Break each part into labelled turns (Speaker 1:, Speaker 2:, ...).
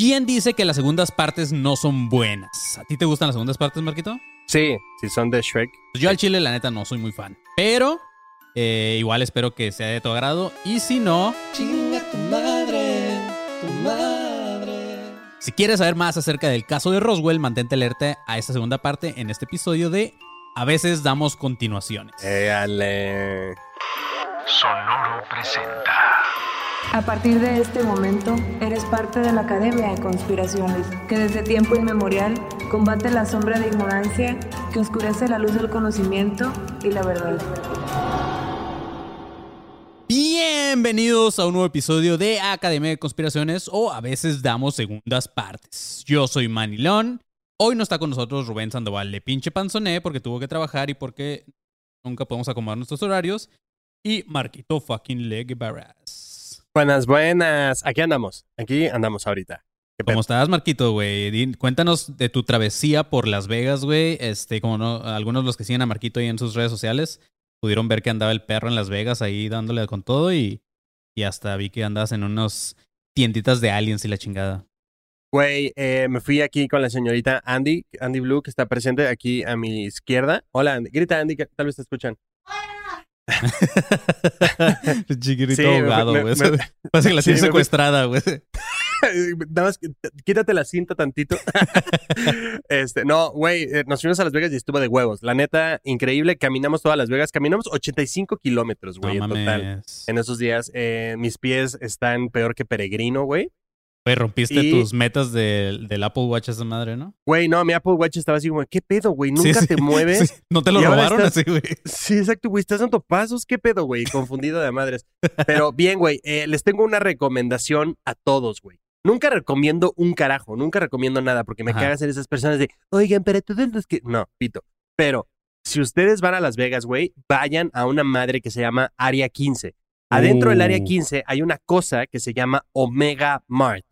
Speaker 1: ¿Quién dice que las segundas partes no son buenas? ¿A ti te gustan las segundas partes, Marquito?
Speaker 2: Sí, si son de Shrek.
Speaker 1: Pues yo al chile, la neta, no soy muy fan. Pero eh, igual espero que sea de tu agrado. Y si no,
Speaker 2: Chinga tu madre, tu madre.
Speaker 1: si quieres saber más acerca del caso de Roswell, mantente alerta a esta segunda parte en este episodio de A veces damos continuaciones.
Speaker 2: Éale.
Speaker 3: Sonoro presenta.
Speaker 4: A partir de este momento, eres parte de la Academia de Conspiraciones, que desde tiempo inmemorial combate la sombra de ignorancia que oscurece la luz del conocimiento y la verdad.
Speaker 1: Bienvenidos a un nuevo episodio de Academia de Conspiraciones o a veces damos segundas partes. Yo soy Manilón. Hoy no está con nosotros Rubén Sandoval de pinche panzoné porque tuvo que trabajar y porque nunca podemos acomodar nuestros horarios. Y Marquito fucking Leg Barras.
Speaker 2: Buenas, buenas. Aquí andamos. Aquí andamos ahorita.
Speaker 1: ¿Cómo estás, Marquito, güey? Cuéntanos de tu travesía por Las Vegas, güey. Este, como no, algunos de los que siguen a Marquito ahí en sus redes sociales pudieron ver que andaba el perro en Las Vegas ahí dándole con todo y, y hasta vi que andabas en unos tienditas de aliens y la chingada.
Speaker 2: Güey, eh, me fui aquí con la señorita Andy, Andy Blue, que está presente aquí a mi izquierda. Hola, Andy. Grita, Andy, que tal vez te escuchan.
Speaker 1: Chiquitito
Speaker 2: Sí,
Speaker 1: ahogado, güey. Parece que la
Speaker 2: sí,
Speaker 1: secuestrada, güey.
Speaker 2: Nada más, quítate la cinta tantito. este, no, güey, eh, nos fuimos a Las Vegas y estuvo de huevos. La neta, increíble. Caminamos todas Las Vegas. Caminamos 85 kilómetros, güey,
Speaker 1: No
Speaker 2: en total. En esos días, eh, mis pies están peor que peregrino, güey.
Speaker 1: Güey, rompiste
Speaker 2: Y-
Speaker 1: tus metas del, del Apple Watch esa madre, ¿no?
Speaker 2: Güey, no, mi Apple Watch estaba así como, ¿qué pedo, güey? Nunca
Speaker 1: Sí, sí,
Speaker 2: te mueves.
Speaker 1: sí. ¿No te lo robaron
Speaker 2: estás-
Speaker 1: así, güey?
Speaker 2: Sí, exacto, güey. Estás dando pasos. ¿Qué pedo, güey? Confundido de madres. Pero bien, güey. eh, les tengo una recomendación a todos, güey. Nunca recomiendo un carajo. Nunca recomiendo nada porque me
Speaker 1: Ajá.
Speaker 2: cagas en esas personas de, oigan, pero todos los que. No, pito. Pero si ustedes van a Las Vegas, güey, vayan a una madre que se llama Área 15. Adentro del Área
Speaker 1: Uh.
Speaker 2: 15 hay una cosa que se llama Omega Mart.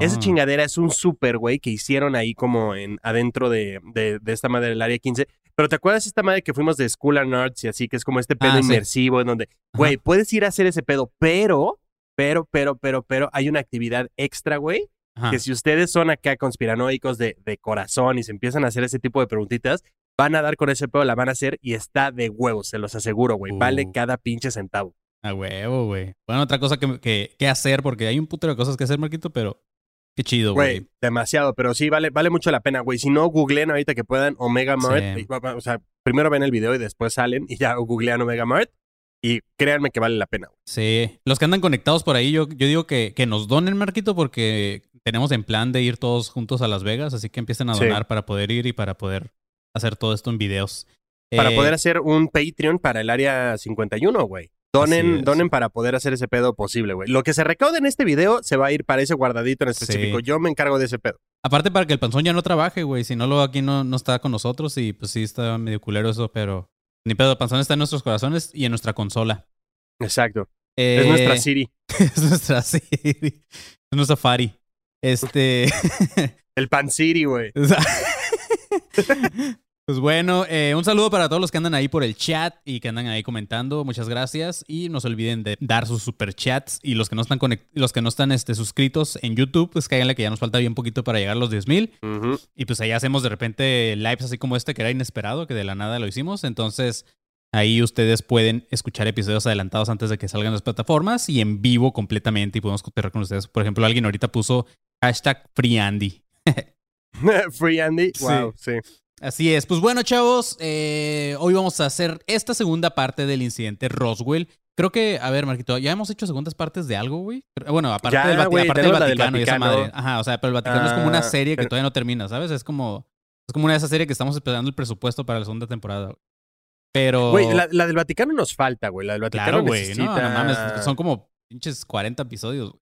Speaker 2: Esa
Speaker 1: Ah.
Speaker 2: chingadera es un súper, güey, que hicieron ahí como en adentro de, de, de esta madre del área 15. Pero ¿te acuerdas esta madre que fuimos de School and Arts y así, que es como este pedo
Speaker 1: Ah, sí.
Speaker 2: inmersivo en donde, güey, puedes ir a hacer ese pedo, pero, pero, pero, pero, pero, hay una actividad extra, güey,
Speaker 1: Ajá.
Speaker 2: que si ustedes son acá conspiranoicos de, de corazón y se empiezan a hacer ese tipo de preguntitas, van a dar con ese pedo, la van a hacer y está de huevos, se los aseguro, güey. Vale
Speaker 1: Uh.
Speaker 2: cada pinche centavo.
Speaker 1: A huevo, güey. Bueno, otra cosa que, que, que hacer, porque hay un putero de cosas que hacer, Marquito, pero qué chido,
Speaker 2: Güey,
Speaker 1: güey.
Speaker 2: demasiado, pero sí, vale, vale mucho la pena, güey. Si no, googleen ahorita que puedan Omega Mart.
Speaker 1: Sí.
Speaker 2: O sea, primero ven el video y después salen y ya googlean Omega Mart. Y créanme que vale la pena, güey.
Speaker 1: Sí. Los que andan conectados por ahí, yo, yo digo que, que nos donen, Marquito, porque tenemos en plan de ir todos juntos a Las Vegas, así que empiecen a
Speaker 2: Sí.
Speaker 1: donar para poder ir y para poder hacer todo esto en videos.
Speaker 2: Para
Speaker 1: Eh,
Speaker 2: poder hacer un Patreon para el área 51, güey. Donen, donen para poder hacer ese pedo posible, güey. Lo que se recaude en este video se va a ir para ese guardadito en específico.
Speaker 1: Sí.
Speaker 2: Yo me encargo de ese pedo.
Speaker 1: Aparte para que el panzón ya no trabaje, güey. Si no, luego aquí no, no está con nosotros y pues sí está medio culero eso, pero ni pedo, el panzón está en nuestros corazones y en nuestra consola.
Speaker 2: Exacto.
Speaker 1: Eh,
Speaker 2: Es nuestra Siri.
Speaker 1: es nuestra Siri. Es nuestra Fari. Este.
Speaker 2: El Pan Siri, güey.
Speaker 1: Pues bueno, eh, un saludo para todos los que andan ahí por el chat y que andan ahí comentando. Muchas gracias. Y no se olviden de dar sus super chats. Y los que no están conect- los que no están este, suscritos en YouTube, pues cáiganle que ya nos falta bien poquito para llegar a los 10.000
Speaker 2: Ujú.
Speaker 1: Y pues ahí hacemos de repente lives así como este que era inesperado, que de la nada lo hicimos. Entonces ahí ustedes pueden escuchar episodios adelantados antes de que salgan las plataformas y en vivo completamente y podemos cotorrear con ustedes. Por ejemplo, alguien ahorita puso hashtag FreeAndy.
Speaker 2: Free Andy.
Speaker 1: Sí.
Speaker 2: Wow, sí.
Speaker 1: Así es. Pues bueno, chavos, eh, hoy vamos a hacer esta segunda parte del incidente Roswell. Creo que, a ver, Marquito, ya hemos hecho segundas partes de algo, güey. Bueno, aparte
Speaker 2: Ya,
Speaker 1: del, Vati-
Speaker 2: güey,
Speaker 1: aparte del
Speaker 2: tenemos la del
Speaker 1: Vaticano, y esa
Speaker 2: Vaticano.
Speaker 1: madre. Ajá, o sea, pero el Vaticano es como una
Speaker 2: Ah,
Speaker 1: serie que
Speaker 2: pero-
Speaker 1: todavía no termina, ¿sabes? Es como, es como una de esas series que estamos esperando el presupuesto para la segunda temporada. güey. Pero.
Speaker 2: Güey, la, la del Vaticano nos falta, güey. La del Vaticano
Speaker 1: claro, güey.
Speaker 2: necesita...
Speaker 1: No, no mames. Son como pinches 40 episodios. güey.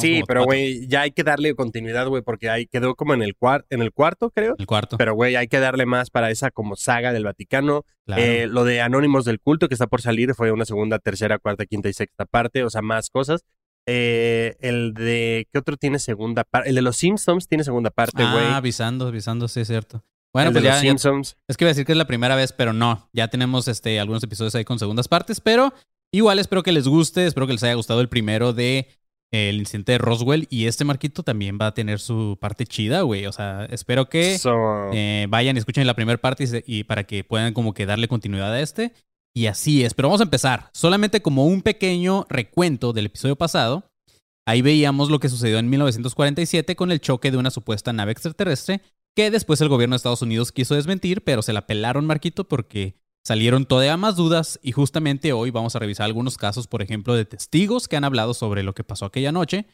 Speaker 2: Sí, pero güey, ya hay que darle continuidad, güey, porque ahí quedó como en el, cuar en el cuarto, creo.
Speaker 1: El cuarto.
Speaker 2: Pero, güey, hay que darle más para esa como saga del Vaticano.
Speaker 1: claro.
Speaker 2: Eh, lo de Anónimos del Culto que está por salir fue una segunda, tercera, cuarta, quinta y sexta parte, o sea, más cosas. Eh, el de, ¿qué otro tiene segunda parte? El de los Simpsons tiene segunda parte, güey.
Speaker 1: ah, avisando, avisando, sí, es cierto. Bueno,
Speaker 2: el
Speaker 1: pues
Speaker 2: de
Speaker 1: ya,
Speaker 2: los
Speaker 1: ya-
Speaker 2: Simpsons.
Speaker 1: Es que iba a decir que es la primera vez, pero no. Ya tenemos este, algunos episodios ahí con segundas partes, pero igual espero que les guste, espero que les haya gustado el primero de el incidente de Roswell y este Marquito también va a tener su parte chida, güey. O sea, espero que
Speaker 2: So-
Speaker 1: eh, vayan y escuchen la primera parte y, se- y para que puedan como que darle continuidad a este. Y así es, pero vamos a empezar. Solamente como un pequeño recuento del episodio pasado. Ahí veíamos lo que sucedió en 1947 con el choque de una supuesta nave extraterrestre que después el gobierno de Estados Unidos quiso desmentir, pero se la pelaron, Marquito, porque salieron todavía más dudas y justamente hoy vamos a revisar algunos casos, por ejemplo, de testigos que han hablado sobre lo que pasó aquella noche.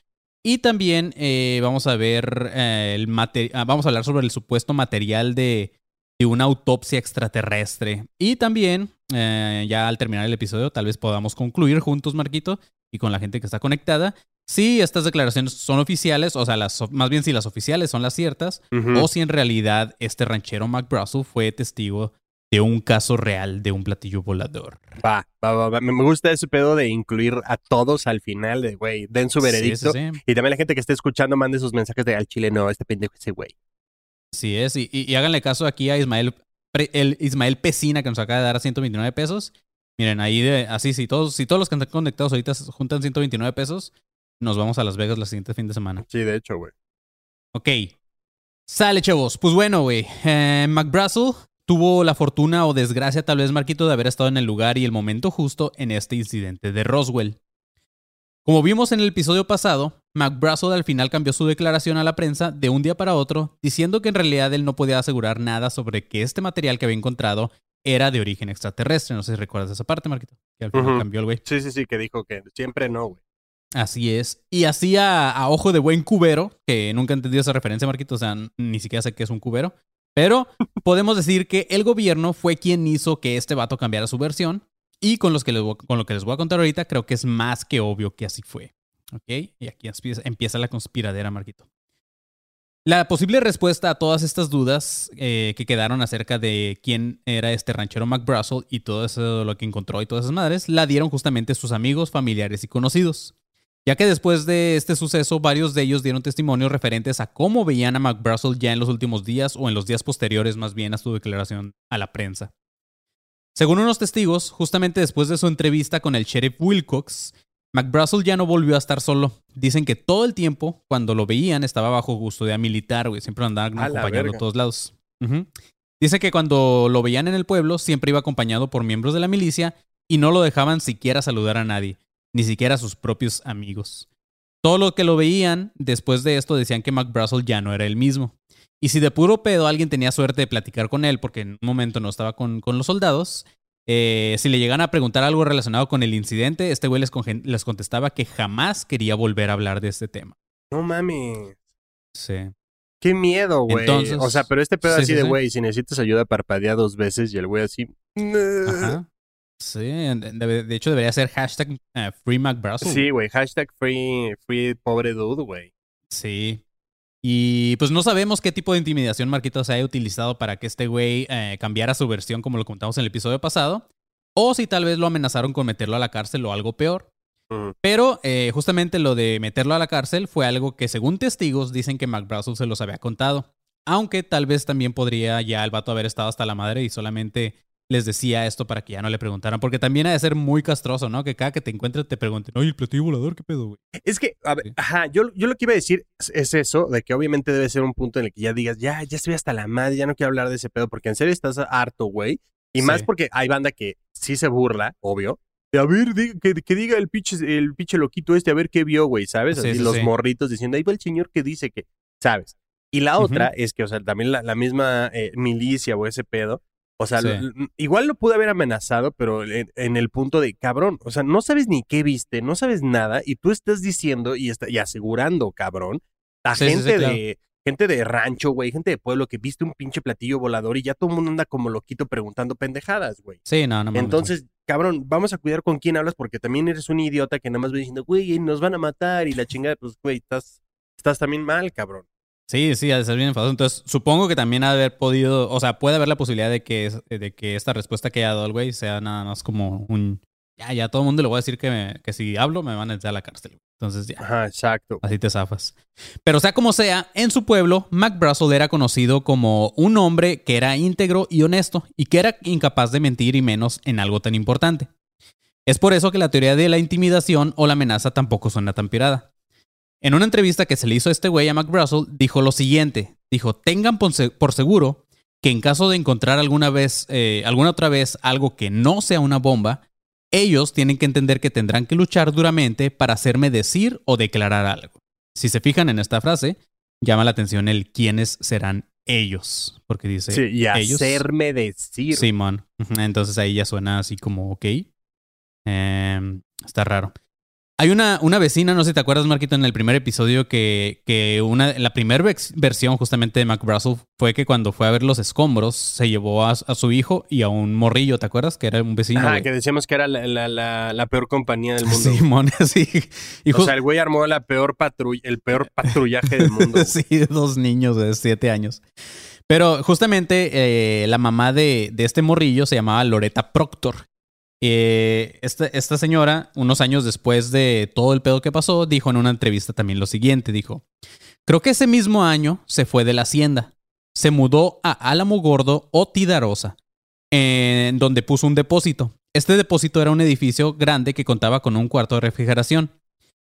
Speaker 1: Y también eh, vamos a ver eh, el ah, vamos a hablar sobre el supuesto material de, de una autopsia extraterrestre. Y también, eh, ya al terminar el episodio, tal vez podamos concluir juntos, Marquito, y con la gente que está conectada, si estas declaraciones son oficiales, o sea, las, más bien si las oficiales son las ciertas, o si en realidad este ranchero Mac Brussel fue testigo de un caso real de un platillo volador.
Speaker 2: Va, va, va, va. Me gusta ese pedo de incluir a todos al final, de güey, den su
Speaker 1: Sí, sí,
Speaker 2: veredicto.
Speaker 1: sí.
Speaker 2: Y también la gente que esté escuchando mande sus mensajes de al chile, no, este pendejo ese güey.
Speaker 1: Sí es, y, y- y háganle caso aquí a Ismael, el Ismael Pesina que nos acaba de dar 129 pesos. Miren, ahí de, así, si todos, si todos los que están conectados ahorita juntan 129 pesos, nos vamos a Las Vegas la siguiente fin de semana.
Speaker 2: Sí, de hecho, güey.
Speaker 1: Ok. Sale, chavos. Pues bueno, güey. Eh, McBrussel tuvo la fortuna o desgracia, tal vez, Marquito, de haber estado en el lugar y el momento justo en este incidente de Roswell. Como vimos en el episodio pasado, McBrussel al final cambió su declaración a la prensa de un día para otro, diciendo que en realidad él no podía asegurar nada sobre que este material que había encontrado era de origen extraterrestre. No sé si recuerdas esa parte, Marquito. Que al final cambió el güey.
Speaker 2: Sí, sí, sí, que dijo que siempre no, güey.
Speaker 1: Así es. Y así a, a ojo de buen cubero, que nunca he entendido esa referencia, Marquito, o sea, ni siquiera sé qué es un cubero. Pero podemos decir que el gobierno fue quien hizo que este vato cambiara su versión. Y con, los que les con lo que les voy a contar ahorita, creo que es más que obvio que así fue. ¿Ok? Y aquí empieza, la conspiradera, Marquito. La posible respuesta a todas estas dudas eh, que quedaron acerca de quién era este ranchero McBrussel y todo eso lo que encontró y todas esas madres, la dieron justamente sus amigos, familiares y conocidos. Ya que después de este suceso, varios de ellos dieron testimonios referentes a cómo veían a McBrussel ya en los últimos días o en los días posteriores más bien a su declaración a la prensa. Según unos testigos, justamente después de su entrevista con el sheriff Wilcox, McBrussel ya no volvió a estar solo. Dicen que todo el tiempo, cuando lo veían, estaba bajo custodia militar, güey. Siempre lo andaban
Speaker 2: A
Speaker 1: acompañando a todos lados. Dice que cuando lo veían en el pueblo, siempre iba acompañado por miembros de la milicia y no lo dejaban siquiera saludar a nadie, ni siquiera a sus propios amigos. Todo lo que lo veían, después de esto decían que McBrussel ya no era el mismo. Y si de puro pedo alguien tenía suerte de platicar con él, porque en un momento no estaba con, con los soldados, eh, si le llegan a preguntar algo relacionado con el incidente, este güey les, contestaba que jamás quería volver a hablar de este tema.
Speaker 2: No mames.
Speaker 1: Sí.
Speaker 2: Qué miedo, güey.
Speaker 1: Entonces-
Speaker 2: o sea, pero este pedo
Speaker 1: Sí,
Speaker 2: así
Speaker 1: sí,
Speaker 2: de,
Speaker 1: sí.
Speaker 2: güey, si necesitas ayuda, parpadea dos veces y el güey así.
Speaker 1: Ajá. Sí, de, de hecho debería ser hashtag eh, Free McBrussel.
Speaker 2: Sí, güey. Hashtag free, free pobre dude, güey.
Speaker 1: Sí. Y pues no sabemos qué tipo de intimidación Marquito se haya utilizado para que este güey eh, cambiara su versión como lo contamos en el episodio pasado. O si tal vez lo amenazaron con meterlo a la cárcel o algo peor.
Speaker 2: Ujú.
Speaker 1: Pero eh, justamente lo de meterlo a la cárcel fue algo que según testigos dicen que McBrussel se los había contado. Aunque tal vez también podría ya el vato haber estado hasta la madre y solamente les decía esto para que ya no le preguntaran. Porque también ha de ser muy castroso, ¿no? Que cada que te encuentres te pregunten, oye, el platillo volador, ¿qué pedo, güey?
Speaker 2: Es que, a ver,
Speaker 1: Sí.
Speaker 2: ajá, yo, yo lo que iba a decir es, es eso, de que obviamente debe ser un punto en el que ya digas, ya, ya estoy hasta la madre, ya no quiero hablar de ese pedo, porque en serio estás harto, güey. Y
Speaker 1: Sí.
Speaker 2: más porque hay banda que sí se burla, obvio. De, a ver, que, que diga el pinche, el pinche loquito este, a ver qué vio, güey, ¿sabes?
Speaker 1: Sí,
Speaker 2: Así
Speaker 1: sí,
Speaker 2: los
Speaker 1: sí.
Speaker 2: morritos diciendo, ahí va el señor que dice que, ¿sabes? Y la otra es que, o sea, también la, la misma eh, milicia o ese pedo, o sea,
Speaker 1: Sí.
Speaker 2: lo- igual lo pudo haber amenazado, pero en, en el punto de, cabrón, o sea, no sabes ni qué viste, no sabes nada, y tú estás diciendo y, está, y asegurando, cabrón, a
Speaker 1: Sí, sí, sí,
Speaker 2: gente
Speaker 1: claro.
Speaker 2: de gente de rancho, güey, gente de pueblo que viste un pinche platillo volador y ya todo el mundo anda como loquito preguntando pendejadas, güey.
Speaker 1: Sí, no, no mames,
Speaker 2: Entonces, cabrón, vamos a cuidar con quién hablas porque también eres un idiota que nada más va diciendo, güey, nos van a matar y la chingada, pues, güey, estás, estás también mal, cabrón.
Speaker 1: Sí, sí, ha de ser bien enfadoso. Entonces, supongo que también ha de haber podido, o sea, puede haber la posibilidad de que, de que esta respuesta que haya dado el güey sea nada más como un, ya, ya, todo el mundo le voy a decir que, me- que si hablo me van a echar a la cárcel. Entonces, ya,
Speaker 2: Ajá, exacto.
Speaker 1: así te zafas. Pero sea como sea, en su pueblo, McBrussel era conocido como un hombre que era íntegro y honesto y que era incapaz de mentir y menos en algo tan importante. Es por eso que la teoría de la intimidación o la amenaza tampoco suena tan pirada. En una entrevista que se le hizo a este güey a Mac Russell, dijo lo siguiente. Dijo, tengan por se- por seguro que en caso de encontrar alguna vez, eh, alguna otra vez algo que no sea una bomba, ellos tienen que entender que tendrán que luchar duramente para hacerme decir o declarar algo. Si se fijan en esta frase, llama la atención el quiénes serán ellos, porque dice
Speaker 2: Sí, y
Speaker 1: ellos.
Speaker 2: hacerme decir.
Speaker 1: Simón. Entonces ahí ya suena así como, ok. Em, está raro. Hay una, una vecina, no sé si te acuerdas, Marquito, en el primer episodio que, que una, la primera versión justamente de Mac Russell fue que cuando fue a ver los escombros se llevó a, a su hijo y a un morrillo, ¿te acuerdas? Que era un vecino. Güey.
Speaker 2: que decíamos que era la, la- la- la peor compañía del mundo.
Speaker 1: Simón, sí. Y
Speaker 2: o sea, el güey armó la peor patrulla, el peor patrullaje del mundo.
Speaker 1: sí, dos niños de siete años. Pero justamente eh, la mamá de, de este morrillo se llamaba Loretta Proctor. Eh, esta, esta señora, unos años después de todo el pedo que pasó, dijo en una entrevista también lo siguiente, dijo, creo que ese mismo año se fue de la hacienda. Se mudó a Álamo Gordo o Tidarosa, en donde puso un depósito. Este depósito era un edificio grande que contaba con un cuarto de refrigeración,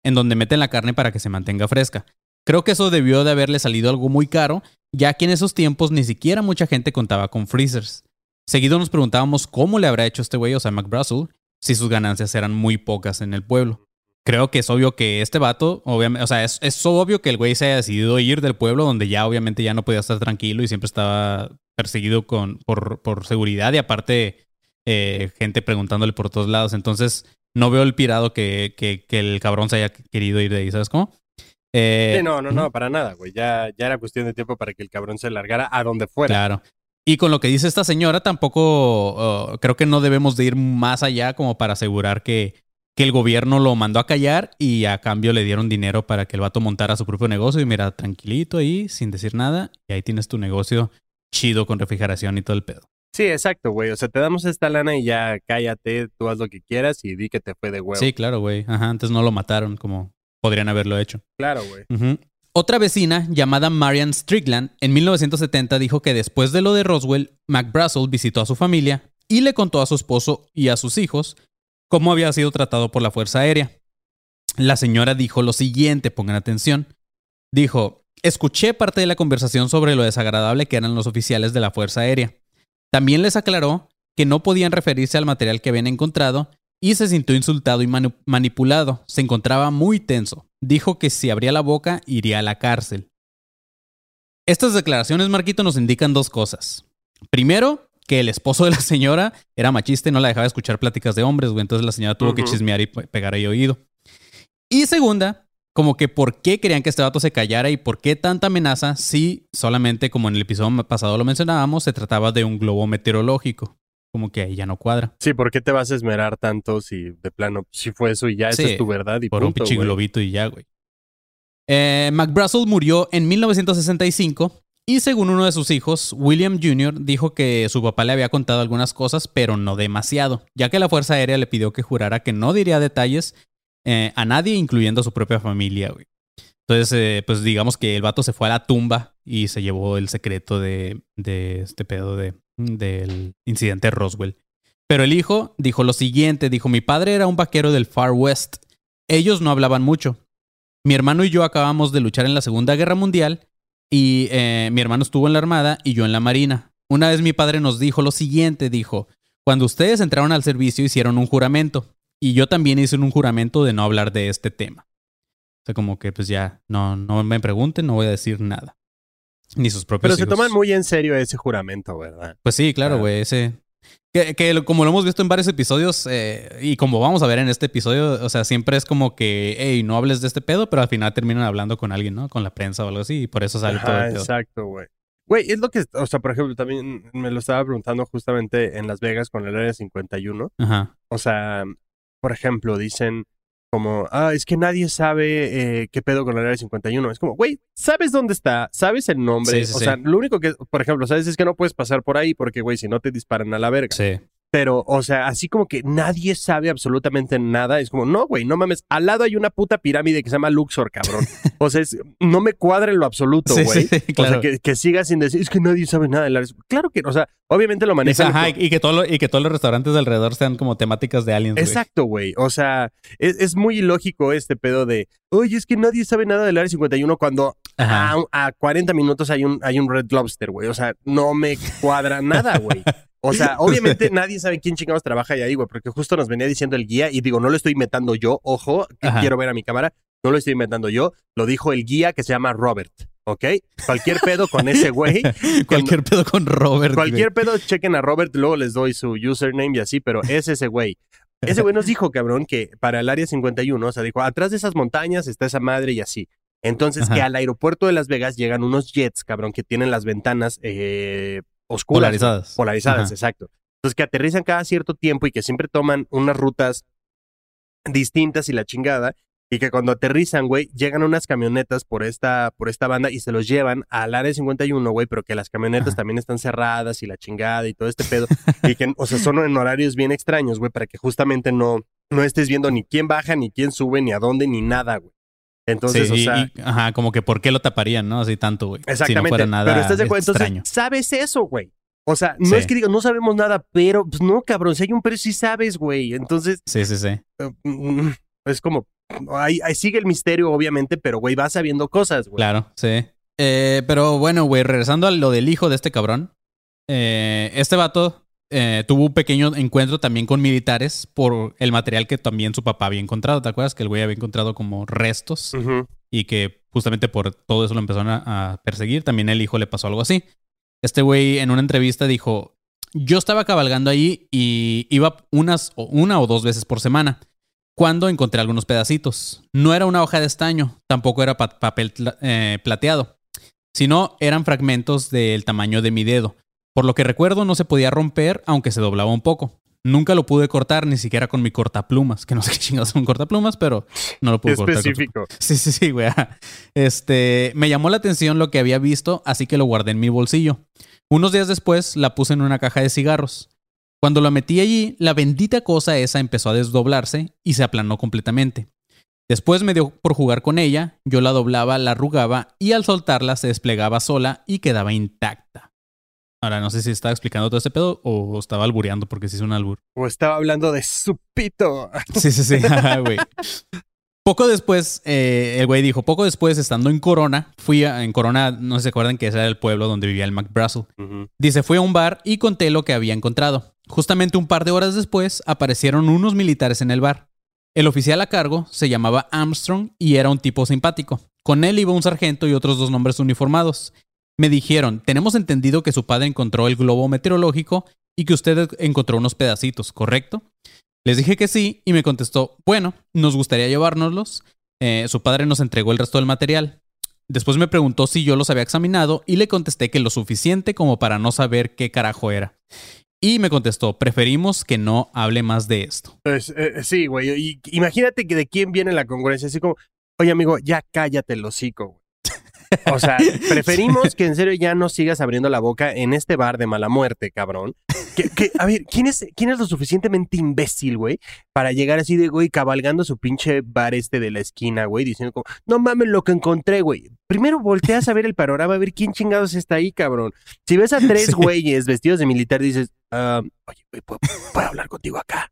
Speaker 1: en donde meten la carne para que se mantenga fresca. Creo que eso debió de haberle salido algo muy caro, ya que en esos tiempos ni siquiera mucha gente contaba con freezers. Seguido nos preguntábamos cómo le habrá hecho este güey, o sea, Mac Russell, si sus ganancias eran muy pocas en el pueblo. Creo que es obvio que este vato, obviamente, o sea, es, es obvio que el güey se haya decidido ir del pueblo donde ya obviamente ya no podía estar tranquilo y siempre estaba perseguido con, por, por seguridad y aparte eh, gente preguntándole por todos lados. Entonces, no veo el pirado que, que, que el cabrón se haya querido ir de ahí, ¿sabes cómo? Eh,
Speaker 2: Sí, no, no, no, para nada, güey. Ya, ya era cuestión de tiempo para que el cabrón se largara a donde fuera.
Speaker 1: Claro. Y con lo que dice esta señora, tampoco uh, creo que no debemos de ir más allá como para asegurar que, que el gobierno lo mandó a callar y a cambio le dieron dinero para que el vato montara su propio negocio y mira, tranquilito ahí, sin decir nada, y ahí tienes tu negocio chido con refrigeración y todo el pedo.
Speaker 2: Sí, exacto, güey. O sea, te damos esta lana y ya cállate, tú haz lo que quieras y di que te fue de huevo.
Speaker 1: Sí, claro, güey. Ajá, antes no lo mataron como podrían haberlo hecho.
Speaker 2: Claro, güey.
Speaker 1: Otra vecina llamada Marian Strickland en 1970 dijo que después de lo de Roswell, Mac Brazel visitó a su familia y le contó a su esposo y a sus hijos cómo había sido tratado por la Fuerza Aérea. La señora dijo lo siguiente, pongan atención. Dijo, escuché parte de la conversación sobre lo desagradable que eran los oficiales de la Fuerza Aérea. También les aclaró que no podían referirse al material que habían encontrado y se sintió insultado y manipulado. Se encontraba muy tenso. Dijo que si abría la boca iría a la cárcel. Estas declaraciones, Marquito, nos indican dos cosas. Primero, que el esposo de la señora era machista y no la dejaba escuchar pláticas de hombres, güey. Entonces la señora tuvo que chismear y pe- pegar ahí oído. Y segunda, como que por qué querían que este vato se callara y por qué tanta amenaza si solamente, como en el episodio pasado lo mencionábamos, se trataba de un globo meteorológico. Como que ahí ya no cuadra.
Speaker 2: Sí, ¿por qué te vas a esmerar tanto si de plano, si fue eso y ya, esa
Speaker 1: Sí,
Speaker 2: es tu verdad y
Speaker 1: Por un
Speaker 2: punto,
Speaker 1: pinche
Speaker 2: güey?
Speaker 1: globito y ya, güey. Eh, McBrussel murió en 1965 y según uno de sus hijos, William Jr., dijo que su papá le había contado algunas cosas, pero no demasiado, ya que la Fuerza Aérea le pidió que jurara que no diría detalles eh, a nadie, incluyendo a su propia familia, güey. Entonces, eh, pues digamos que el vato se fue a la tumba y se llevó el secreto de, de este pedo de, del incidente de Roswell. Pero el hijo dijo lo siguiente, dijo, mi padre era un vaquero del Far West. Ellos no hablaban mucho. Mi hermano y yo acabamos de luchar en la Segunda Guerra Mundial y eh, mi hermano estuvo en la Armada y yo en la Marina. Una vez mi padre nos dijo lo siguiente, dijo, cuando ustedes entraron al servicio hicieron un juramento y yo también hice un juramento de no hablar de este tema. O sea, como que pues ya, no, no me pregunten, no voy a decir nada. Ni sus propios
Speaker 2: Pero se toman muy en serio ese juramento, ¿verdad?
Speaker 1: Pues sí, claro,
Speaker 2: Ah.
Speaker 1: güey, ese... Que, que como lo hemos visto en varios episodios eh, y como vamos a ver en este episodio, o sea, siempre es como que, hey, no hables de este pedo, pero al final terminan hablando con alguien, ¿no? Con la prensa o algo así y por eso sale todo el pedo.
Speaker 2: exacto, güey. Güey, es lo que, o sea, por ejemplo, también me lo estaba preguntando justamente en Las Vegas con el área 51.
Speaker 1: Ajá.
Speaker 2: O sea, por ejemplo, dicen como, ah, es que nadie sabe eh, qué pedo con el área 51. Es como, güey, ¿sabes dónde está? ¿Sabes el nombre?
Speaker 1: Sí, sí,
Speaker 2: o
Speaker 1: sí.
Speaker 2: sea, lo único que, por ejemplo, sabes es que no puedes pasar por ahí porque, güey, si no te disparan a la verga.
Speaker 1: Sí.
Speaker 2: Pero, o sea, así como que nadie sabe absolutamente nada. Es como, no, güey, no mames. Al lado hay una puta pirámide que se llama Luxor, cabrón. O sea, es- no me cuadra en lo absoluto, güey.
Speaker 1: sí, sí,
Speaker 2: O
Speaker 1: claro.
Speaker 2: sea, que, que siga sin decir, es que nadie sabe nada del área. Claro que, o sea, obviamente lo manejan.
Speaker 1: Ajá, y, que todo lo- y que todos los restaurantes de alrededor sean como temáticas de aliens.
Speaker 2: Exacto, güey. O sea, es, es muy ilógico este pedo de, oye, es que nadie sabe nada del área 51 cuando a, a 40 minutos hay un, hay un Red Lobster, güey. O sea, no me cuadra nada, güey. O sea, obviamente nadie sabe quién chingados trabaja ahí, güey, porque justo nos venía diciendo el guía y digo, no lo estoy inventando yo, ojo, que quiero ver a mi cámara, no lo estoy inventando yo, lo dijo el guía que se llama Robert, ¿ok? Cualquier pedo con ese güey,
Speaker 1: Cualquier pedo con Robert. güey.
Speaker 2: cualquier pedo chequen a Robert, luego les doy su username y así, pero es ese güey. Ese güey nos dijo, cabrón, que para el área 51, o sea, dijo, atrás de esas montañas está esa madre y así. Entonces,
Speaker 1: Ajá.
Speaker 2: que al aeropuerto de Las Vegas llegan unos jets, cabrón, que tienen las ventanas eh, oscuras.
Speaker 1: Polarizadas.
Speaker 2: Polarizadas,
Speaker 1: Ajá.
Speaker 2: exacto. Entonces, que aterrizan cada cierto tiempo y que siempre toman unas rutas distintas y la chingada. Y que cuando aterrizan, güey, llegan unas camionetas por esta, por esta banda y se los llevan al área 51, güey, pero que las camionetas
Speaker 1: Ajá.
Speaker 2: también están cerradas y la chingada y todo este pedo. y que, o sea, son en horarios bien extraños, güey, para que justamente no, no estés viendo ni quién baja, ni quién sube, ni a dónde, ni nada, güey. Entonces,
Speaker 1: Sí,
Speaker 2: o sea,
Speaker 1: y- ajá, como que por qué lo taparían, ¿no? Así tanto, güey. Si no
Speaker 2: Exactamente.
Speaker 1: fuera nada
Speaker 2: pero estás de acuerdo. Entonces, sabes eso, güey. O sea, no
Speaker 1: Sí.
Speaker 2: es que diga, no sabemos nada, pero, pues no, cabrón, si hay un pero sí sabes, güey. Entonces,
Speaker 1: Sí, sí, sí.
Speaker 2: eh, mm, es como, ahí, ahí sigue el misterio, obviamente, pero, güey, vas sabiendo cosas, güey.
Speaker 1: Claro, sí. Eh, pero bueno, güey, regresando a lo del hijo de este cabrón. eh, este vato eh, tuvo un pequeño encuentro también con militares por el material que también su papá había encontrado. ¿Te acuerdas? Que el güey había encontrado como restos y que justamente por todo eso lo empezaron a, a perseguir. También el hijo le pasó algo así. Este güey en una entrevista dijo, yo estaba cabalgando ahí y iba unas, o- una o dos veces por semana cuando encontré algunos pedacitos. No era una hoja de estaño, tampoco era pa- papel eh, plateado, sino eran fragmentos del tamaño de mi dedo. Por lo que recuerdo no se podía romper aunque se doblaba un poco. Nunca lo pude cortar ni siquiera con mi cortaplumas, que no sé qué chingados son cortaplumas, pero no lo pude cortar.
Speaker 2: Específico.
Speaker 1: Sí, sí, sí, güey. Este, me llamó la atención lo que había visto, así que lo guardé en mi bolsillo. Unos días después la puse en una caja de cigarros. Cuando la metí allí, la bendita cosa esa empezó a desdoblarse y se aplanó completamente. Después me dio por jugar con ella, yo la doblaba, la arrugaba y al soltarla se desplegaba sola y quedaba intacta. Ahora no sé si estaba explicando todo ese pedo o estaba albureando porque se hizo un albur.
Speaker 2: O estaba hablando de su pito.
Speaker 1: Sí, sí, sí, güey. Poco después, eh, el güey dijo, poco después, estando en Corona, fui a, en Corona, no sé si se acuerdan que ese era el pueblo donde vivía el Mac Brassel.
Speaker 2: Ujú.
Speaker 1: Dice, fui a un bar y conté lo que había encontrado. Justamente un par de horas después, aparecieron unos militares en el bar. El oficial a cargo se llamaba Armstrong y era un tipo simpático. Con él iba un sargento y otros dos nombres uniformados. Me dijeron, tenemos entendido que su padre encontró el globo meteorológico y que usted encontró unos pedacitos, ¿correcto? Les dije que sí y me contestó, bueno, nos gustaría llevárnoslos. Eh, su padre nos entregó el resto del material. Después me preguntó si yo los había examinado y le contesté que lo suficiente como para no saber qué carajo era. Y me contestó, preferimos que no hable más de esto.
Speaker 2: Pues, eh, sí, güey. imagínate que de quién viene la congruencia. Así como, oye, amigo, ya cállate el hocico, güey. O sea, preferimos que en serio ya no sigas abriendo la boca en este bar de mala muerte, cabrón. Que, que, a ver, ¿quién es, ¿quién es lo suficientemente imbécil, güey? Para llegar así de, güey, cabalgando su pinche bar este de la esquina, güey, diciendo como, no mames lo que encontré, güey. Primero volteas a ver el panorama, a ver quién chingados está ahí, cabrón. Si ves a tres
Speaker 1: Sí.
Speaker 2: güeyes vestidos de militar, dices, ah, oye, güey, ¿puedo, puedo hablar contigo acá?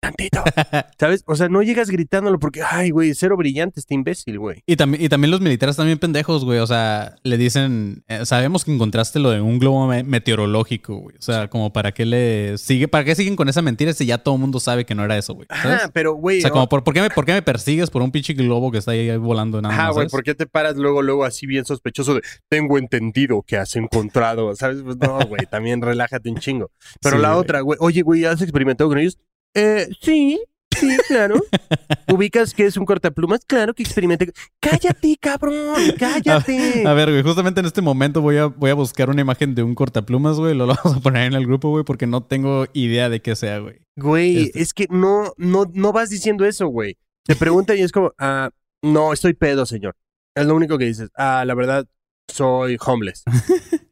Speaker 2: Tantito. ¿Sabes? O sea, no llegas gritándolo porque, ay, güey, cero brillante este imbécil, güey.
Speaker 1: Y también, y también los militares también pendejos, güey. O sea, le dicen, eh, sabemos que encontraste lo de un globo me- meteorológico, güey. O sea, como para qué le sigue, para qué siguen con esa mentira si ya todo el mundo sabe que no era eso, güey.
Speaker 2: Ajá, pero, güey.
Speaker 1: O sea, como, ¿por, por qué me, ¿por qué me persigues por un pinche globo que está ahí volando nada más?
Speaker 2: güey. ¿por qué te paras luego, luego así bien sospechoso de tengo entendido que has encontrado? ¿Sabes? Pues no, güey, también relájate un chingo. Pero
Speaker 1: Sí,
Speaker 2: la
Speaker 1: güey.
Speaker 2: otra, güey, oye, güey, ¿has experimentado con ellos? Eh, sí, sí, claro. ¿Ubicas que es un cortaplumas? Claro que experimenté. Cállate, cabrón, cállate.
Speaker 1: A ver, güey, justamente en este momento voy a, voy a buscar una imagen de un cortaplumas, güey. Lo vamos a poner en el grupo, güey, porque no tengo idea de qué sea, güey.
Speaker 2: Güey,
Speaker 1: Este-
Speaker 2: es que no, no, no vas diciendo eso, güey. Te preguntan y es como, ah, no, estoy pedo, señor. Es lo único que dices. Ah, la verdad, soy homeless.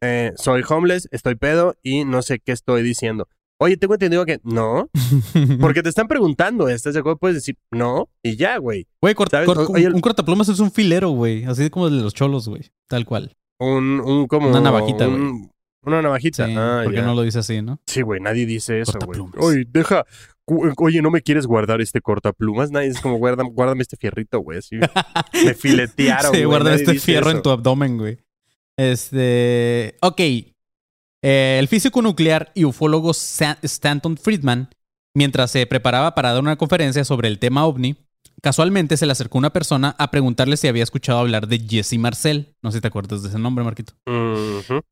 Speaker 2: Eh, soy homeless, estoy pedo y no sé qué estoy diciendo. Oye, tengo entendido que no, porque te están preguntando, ¿estás de acuerdo? Puedes decir no y ya, güey.
Speaker 1: Güey, cort-
Speaker 2: ¿Sabes?
Speaker 1: cort-
Speaker 2: O- oye,
Speaker 1: un cortaplumas es un filero, güey. Así como el de los cholos, güey. Tal cual.
Speaker 2: Un, un como.
Speaker 1: Una navajita,
Speaker 2: un- Una navajita.
Speaker 1: Sí,
Speaker 2: ah,
Speaker 1: ¿Por qué
Speaker 2: ya.
Speaker 1: no lo dice así, no?
Speaker 2: Sí, güey, nadie dice eso, güey. Oye, deja. Oye, ¿no me quieres guardar este cortaplumas? Nadie es como, guárdame, guárdame este fierrito, güey. Así. Me filetearon,
Speaker 1: sí,
Speaker 2: güey.
Speaker 1: guarda
Speaker 2: nadie
Speaker 1: este fierro en tu abdomen, güey. Este. Ok. Eh, el físico nuclear y ufólogo Stanton Friedman, mientras se preparaba para dar una conferencia sobre el tema ovni, casualmente se le acercó una persona a preguntarle si había escuchado hablar de Jesse Marcel. No sé si te acuerdas de ese nombre, Marquito.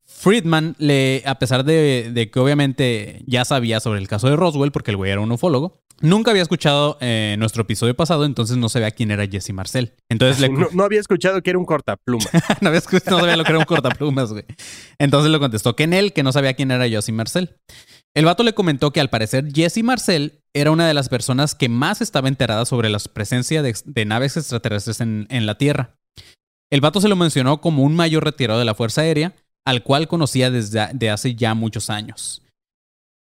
Speaker 1: Friedman, le, a pesar de, de que obviamente ya sabía sobre el caso de Roswell, porque el güey era un ufólogo, nunca había escuchado eh, nuestro episodio pasado, entonces no sabía quién era Jesse Marcel. Entonces le,
Speaker 2: No, no había escuchado que era un cortapluma.
Speaker 1: no, había escuchado- no sabía lo que era un cortaplumas, güey. Entonces le contestó que en él, que no sabía quién era Jesse Marcel. El vato le comentó que al parecer Jesse Marcel era una de las personas que más estaba enterada sobre la presencia de, de naves extraterrestres en, en la Tierra. El vato se lo mencionó como un mayor retirado de la Fuerza Aérea, al cual conocía desde de hace ya muchos años.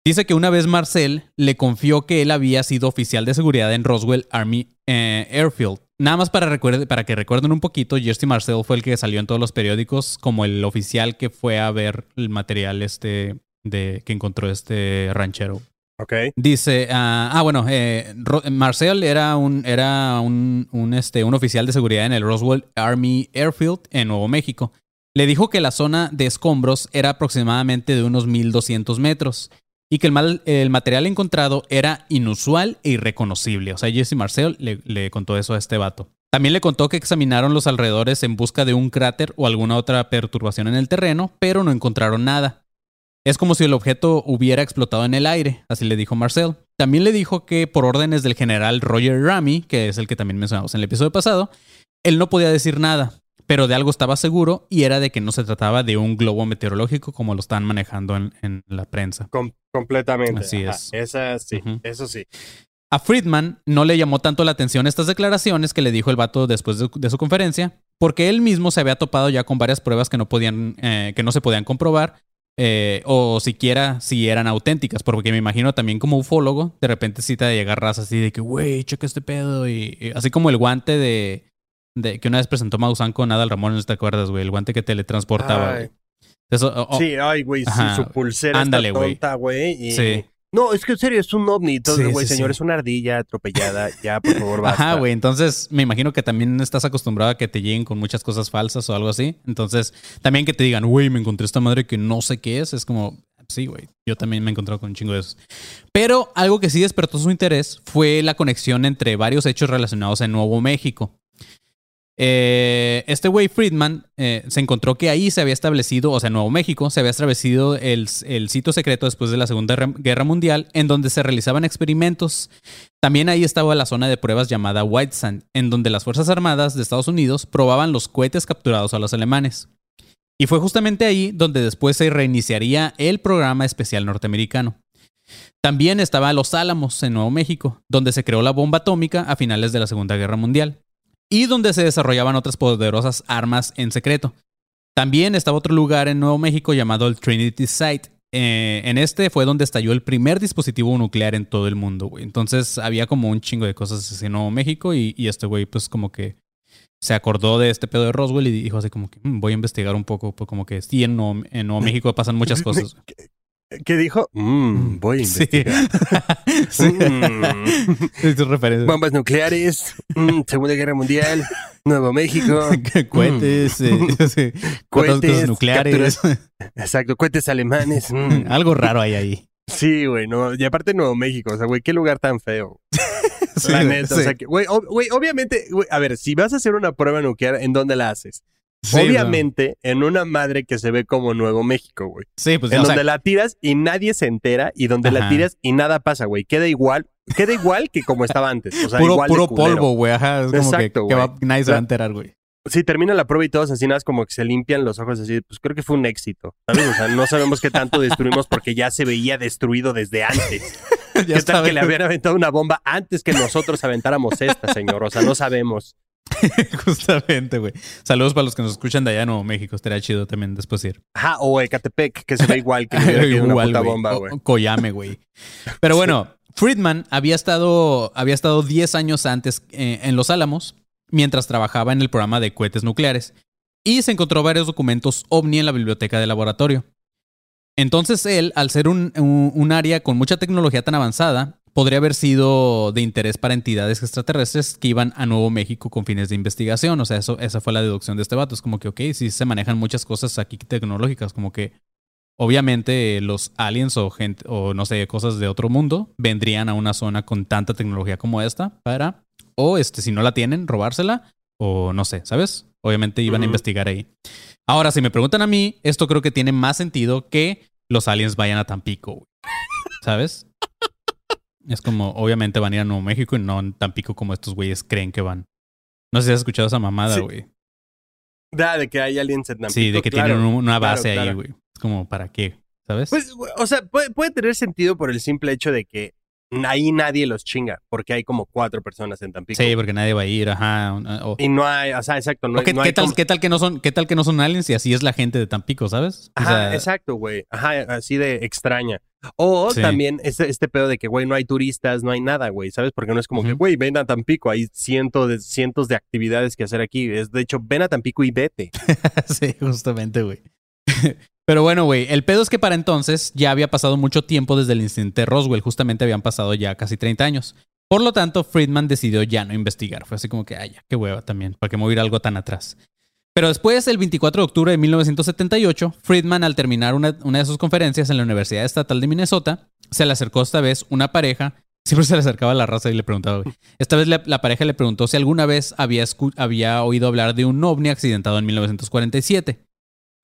Speaker 1: Dice que una vez Marcel le confió que él había sido oficial de seguridad en Roswell Army eh, Airfield. Nada más para, recuerde- para que recuerden un poquito, Jesse Marcel fue el que salió en todos los periódicos como el oficial que fue a ver el material este de que encontró este ranchero.
Speaker 2: ¿Ok?
Speaker 1: Dice, ah, ah, bueno, eh, Marcel era un, era un, un, este, un oficial de seguridad en el Roswell Army Airfield en Nuevo México. Le dijo que la zona de escombros era aproximadamente de unos 1200 metros y que el, mal- el material encontrado era inusual e irreconocible. O sea, Jesse Marcel le, contó eso a este vato. También le contó que examinaron los alrededores en busca de un cráter o alguna otra perturbación en el terreno, pero no encontraron nada. Es como si el objeto hubiera explotado en el aire, así le dijo Marcel. También le dijo que por órdenes del general Roger Ramey, que es el que también mencionamos en el episodio pasado, él no podía decir nada, pero de algo estaba seguro y era de que no se trataba de un globo meteorológico como lo están manejando en, en la prensa.
Speaker 2: Com- completamente.
Speaker 1: Así
Speaker 2: Ajá.
Speaker 1: es.
Speaker 2: Esa sí, eso sí.
Speaker 1: A Friedman no le llamó tanto la atención estas declaraciones que le dijo el vato después de, de su conferencia, porque él mismo se había topado ya con varias pruebas que no podían, eh, que no se podían comprobar, eh, o siquiera si eran auténticas, porque me imagino también como ufólogo, de repente sí te llegar raza así de que, güey, checa este pedo, y, y así como el guante de, de que una vez presentó Maussan con Adal Ramón, no te acuerdas, güey, el guante que teletransportaba,
Speaker 2: Ay.
Speaker 1: Eso,
Speaker 2: Sí, ay, güey, sí, su pulsera
Speaker 1: ándale,
Speaker 2: está tonta, güey. y-
Speaker 1: Sí.
Speaker 2: No, es que en serio, es un ovni. Entonces, güey,
Speaker 1: sí,
Speaker 2: señor, es una ardilla atropellada. Ya, por favor, basta.
Speaker 1: Ajá, güey. Entonces, me imagino que también estás acostumbrado a que te lleguen con muchas cosas falsas o algo así. Entonces, también que te digan, güey, me encontré esta madre que no sé qué es. Es como, sí, güey. Yo también me he encontrado con un chingo de esos. Pero algo que sí despertó su interés fue la conexión entre varios hechos relacionados en Nuevo México. Eh, este güey Friedman eh, se encontró que ahí se había establecido, o sea, en Nuevo México, se había establecido el, el sitio secreto después de la Segunda Guerra Mundial, en donde se realizaban experimentos. También ahí estaba la zona de pruebas llamada White Sand, en donde las Fuerzas Armadas de Estados Unidos probaban los cohetes capturados a los alemanes. Y fue justamente ahí donde después se reiniciaría el programa especial norteamericano. También estaba Los Álamos, en Nuevo México, donde se creó la bomba atómica a finales de la Segunda Guerra Mundial y donde se desarrollaban otras poderosas armas en secreto. También estaba otro lugar en Nuevo México llamado el Trinity Site. Eh, en este fue donde estalló el primer dispositivo nuclear en todo el mundo, güey. Entonces había como un chingo de cosas así en Nuevo México y, y este güey pues como que se acordó de este pedo de Roswell y dijo así como que "Mm, voy a investigar un poco, pues como que sí, en Nuevo, en Nuevo México pasan muchas cosas.
Speaker 2: ¿Qué dijo? Mm, voy a investigar.
Speaker 1: sí.
Speaker 2: Mm.
Speaker 1: Sí, referencias.
Speaker 2: Bombas nucleares, mm, Segunda Guerra Mundial, Nuevo México,
Speaker 1: cohetes, eh,
Speaker 2: Cohetes,
Speaker 1: nucleares.
Speaker 2: exacto, cohetes alemanes. mm.
Speaker 1: Algo raro hay ahí.
Speaker 2: Sí, güey, no, y aparte Nuevo México, o sea, güey, qué lugar tan feo.
Speaker 1: Sí,
Speaker 2: la neta, o
Speaker 1: sí.
Speaker 2: sea, que, güey, ob- güey, obviamente, güey, a ver, si vas a hacer una prueba nuclear, ¿en dónde la haces?
Speaker 1: Sí,
Speaker 2: obviamente, en una madre que se ve como Nuevo México, güey.
Speaker 1: Sí, pues
Speaker 2: en
Speaker 1: sea,
Speaker 2: donde la tiras y nadie se entera y donde la tiras y nada pasa, güey. Queda igual, queda igual que como estaba antes. O sea,
Speaker 1: puro,
Speaker 2: igual
Speaker 1: puro polvo, güey. Ajá, es como
Speaker 2: Exacto,
Speaker 1: que, que va- nadie se va a enterar, güey.
Speaker 2: Sí, termina la prueba y todos así nada, es como que se limpian los ojos así, pues creo que fue un éxito, ¿sabes? O sea, no sabemos qué tanto destruimos porque ya se veía destruido desde antes.
Speaker 1: Ya
Speaker 2: ¿Qué tal que le habían aventado una bomba antes que nosotros aventáramos esta, señor? O sea, no sabemos.
Speaker 1: Justamente, güey. Saludos para los que nos escuchan de allá en Nuevo México. Estaría chido también después ir.
Speaker 2: Ajá, o Ecatepec, que se ve igual que una puta bomba, güey.
Speaker 1: o Koyame, güey. Pero bueno, Friedman había estado, había estado 10 años antes eh, en Los Álamos, mientras trabajaba en el programa de cohetes nucleares, y se encontró varios documentos ovni en la biblioteca del laboratorio. Entonces él, al ser un, un- un área con mucha tecnología tan avanzada, podría haber sido de interés para entidades extraterrestres que iban a Nuevo México con fines de investigación. O sea, eso, esa fue la deducción de este vato. Es como que, ok, sí se manejan muchas cosas aquí tecnológicas, como que obviamente los aliens o gente, o no sé, cosas de otro mundo vendrían a una zona con tanta tecnología como esta para, o este, si no la tienen, robársela, o no sé, ¿sabes? Obviamente iban a
Speaker 2: Ujú.
Speaker 1: investigar ahí. Ahora, si me preguntan a mí, esto creo que tiene más sentido que los aliens vayan a Tampico. ¿sabes? Es como, obviamente van a ir a Nuevo México y no a Tampico como estos güeyes creen que van. No sé si has escuchado esa mamada,
Speaker 2: Sí.
Speaker 1: güey.
Speaker 2: Da, de que hay aliens en Tampico,
Speaker 1: Sí, de que
Speaker 2: claro.
Speaker 1: tienen un- una
Speaker 2: claro,
Speaker 1: base ahí, güey. Es como, ¿para qué? ¿Sabes?
Speaker 2: Pues, o sea, puede, puede tener sentido por el simple hecho de que ahí nadie los chinga, porque hay como cuatro personas en Tampico.
Speaker 1: Sí, porque nadie va a ir, ajá. o-
Speaker 2: Y no hay, o sea, exacto, no,
Speaker 1: o qué,
Speaker 2: no
Speaker 1: qué
Speaker 2: hay
Speaker 1: tal,
Speaker 2: como-
Speaker 1: qué tal que no son, qué tal que no son aliens y así es la gente de Tampico, ¿sabes? O
Speaker 2: Ajá,
Speaker 1: sea,
Speaker 2: exacto, güey. Ajá, así de extraña. O
Speaker 1: Sí.
Speaker 2: también este, este pedo de que, güey, no hay turistas, no hay nada, güey, ¿sabes? Porque no es como que, güey, ven a Tampico, hay cientos de, cientos de actividades que hacer aquí. Es, de hecho, ven a Tampico y vete.
Speaker 1: sí, justamente, güey. Pero bueno, güey, el pedo es que para entonces ya había pasado mucho tiempo desde el incidente de Roswell, justamente habían pasado ya casi 30 años. Por lo tanto, Friedman decidió ya no investigar. Fue así como que, ay, ya, qué hueva también, para a ir algo tan atrás. Pero después, el 24 de octubre de 1978, Friedman, al terminar una, de sus conferencias en la Universidad Estatal de Minnesota, se le acercó esta vez una pareja. Siempre se le acercaba a la raza y le preguntaba. Esta vez la, pareja le preguntó si alguna vez había, había oído hablar de un ovni accidentado en 1947.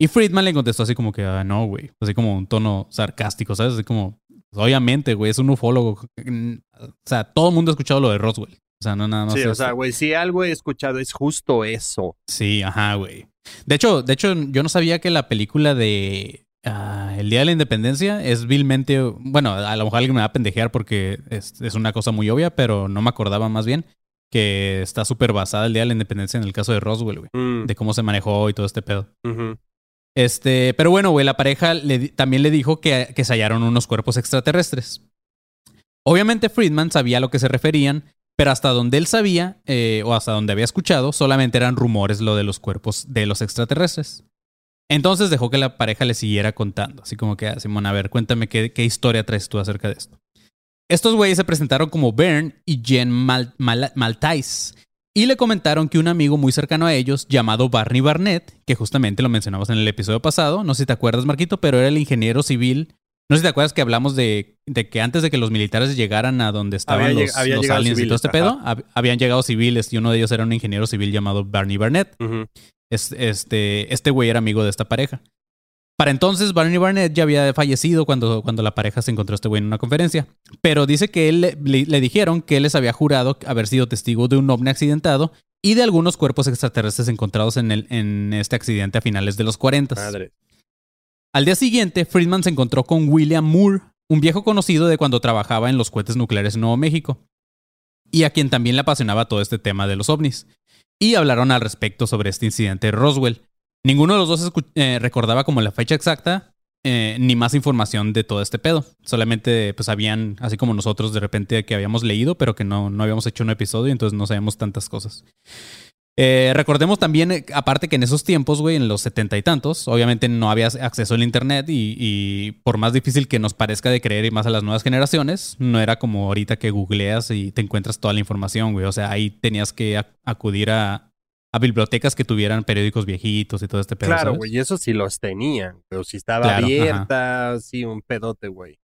Speaker 1: Y Friedman le contestó así como que, ah, no, güey. Así como un tono sarcástico, ¿sabes? Así como, pues, obviamente, güey, es un ufólogo. O sea, todo el mundo ha escuchado lo de Roswell. O sea, no nada más.
Speaker 2: sí, o sea, güey, si algo he escuchado es justo eso.
Speaker 1: Sí, ajá, güey. De hecho, de hecho, yo no sabía que la película de ah, El Día de la Independencia es vilmente. Bueno, a lo mejor alguien me va a pendejear porque es, es una cosa muy obvia, pero no me acordaba más bien que está súper basada el Día de la Independencia en el caso de Roswell, güey.
Speaker 2: Mm,
Speaker 1: De cómo se manejó y todo este pedo. Este, pero bueno, güey, la pareja le también le dijo que, que se hallaron unos cuerpos extraterrestres. Obviamente Friedman sabía a lo que se referían, pero hasta donde él sabía, eh, o hasta donde había escuchado, solamente eran rumores lo de los cuerpos de los extraterrestres. Entonces dejó que la pareja le siguiera contando, así como que, ah, Simón, a ver, cuéntame qué, qué historia traes tú acerca de esto. Estos güeyes se presentaron como Bern y Jen Mal- Maltais, y le comentaron que un amigo muy cercano a ellos, llamado Barney Barnett, que justamente lo mencionamos en el episodio pasado, no sé si te acuerdas, Marquito, pero era el ingeniero civil. No sé si te acuerdas que hablamos de, de que antes de que los militares llegaran a donde estaban
Speaker 2: Había
Speaker 1: los,
Speaker 2: había
Speaker 1: los
Speaker 2: llegado
Speaker 1: aliens y todo este pedo, hab- habían llegado civiles y uno de ellos era un ingeniero civil llamado Barney Barnett. Es- este, este güey era amigo de esta pareja. Para entonces, Barney Barnett ya había fallecido cuando, cuando la pareja se encontró a este güey en una conferencia. Pero dice que él le, le- le dijeron que él les había jurado haber sido testigo de un ovni accidentado y de algunos cuerpos extraterrestres encontrados en, el, en este accidente a finales de los 40.
Speaker 2: Madre.
Speaker 1: Al día siguiente, Friedman se encontró con William Moore, un viejo conocido de cuando trabajaba en los cohetes nucleares en Nuevo México, y a quien también le apasionaba todo este tema de los ovnis. Y hablaron al respecto sobre este incidente de Roswell. Ninguno de los dos eh, recordaba como la fecha exacta, eh, ni más información de todo este pedo. Solamente pues habían, así como nosotros de repente que habíamos leído, pero que no, no habíamos hecho un episodio, entonces no sabemos tantas cosas. Eh, recordemos también, aparte que en esos tiempos, güey, en los setenta y tantos, obviamente no había acceso al internet y, y por más difícil que nos parezca de creer y más a las nuevas generaciones, no era como ahorita que googleas y te encuentras toda la información, güey. O sea, ahí tenías que ac- acudir a, a bibliotecas que tuvieran periódicos viejitos y todo este pedo.
Speaker 2: Claro, güey, eso sí los tenían. Pero si estaba
Speaker 1: Claro, ajá.
Speaker 2: abierta, sí, un pedote, güey.